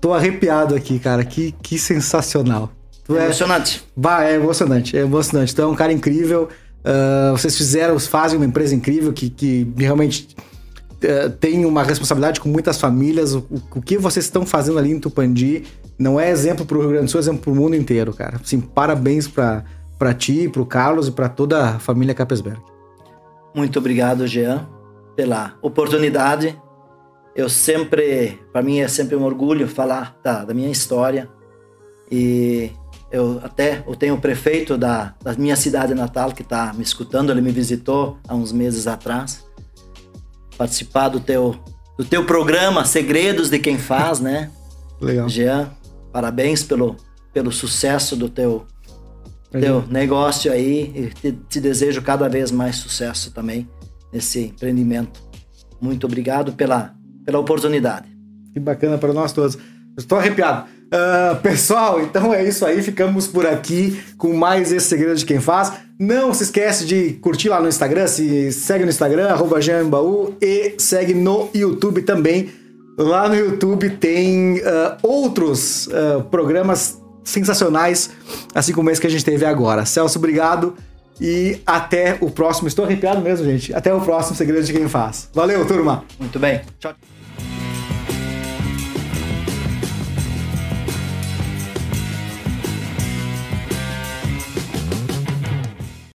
Speaker 1: tô arrepiado aqui, cara. Que, que sensacional.
Speaker 2: Tu é emocionante.
Speaker 1: Bah, é emocionante, é emocionante. Tu é um cara incrível. Uh, vocês fizeram, fazem uma empresa incrível que, que realmente uh, tem uma responsabilidade com muitas famílias. O, o, que vocês estão fazendo ali em Tupandi não é exemplo para o Rio Grande do Sul, é exemplo para o mundo inteiro, cara. Assim, parabéns para para ti, para o Carlos e para toda a família Capesberg.
Speaker 2: Muito obrigado, Jean, pela oportunidade. Eu sempre, para mim é sempre um orgulho falar da, da minha história. E eu até eu tenho o prefeito da, da minha cidade natal que está me escutando, ele me visitou há uns meses atrás. Participar do teu, do teu programa Segredos de Quem Faz, né?
Speaker 1: Legal.
Speaker 2: Jean, Parabéns pelo, pelo sucesso do teu, teu negócio aí e te, te desejo cada vez mais sucesso também nesse empreendimento. Muito obrigado pela, pela oportunidade.
Speaker 1: Que bacana para nós todos. Estou arrepiado. Uh, pessoal, então é isso aí. Ficamos por aqui com mais esse segredo de quem faz. Não se esquece de curtir lá no Instagram, se segue no Instagram, arroba e segue no YouTube também Lá no YouTube tem uh, outros uh, programas sensacionais, assim como esse que a gente teve agora. Celso, obrigado e até o próximo. Estou arrepiado mesmo, gente. Até o próximo Segredo de Quem Faz. Valeu, turma.
Speaker 2: Muito bem. Tchau.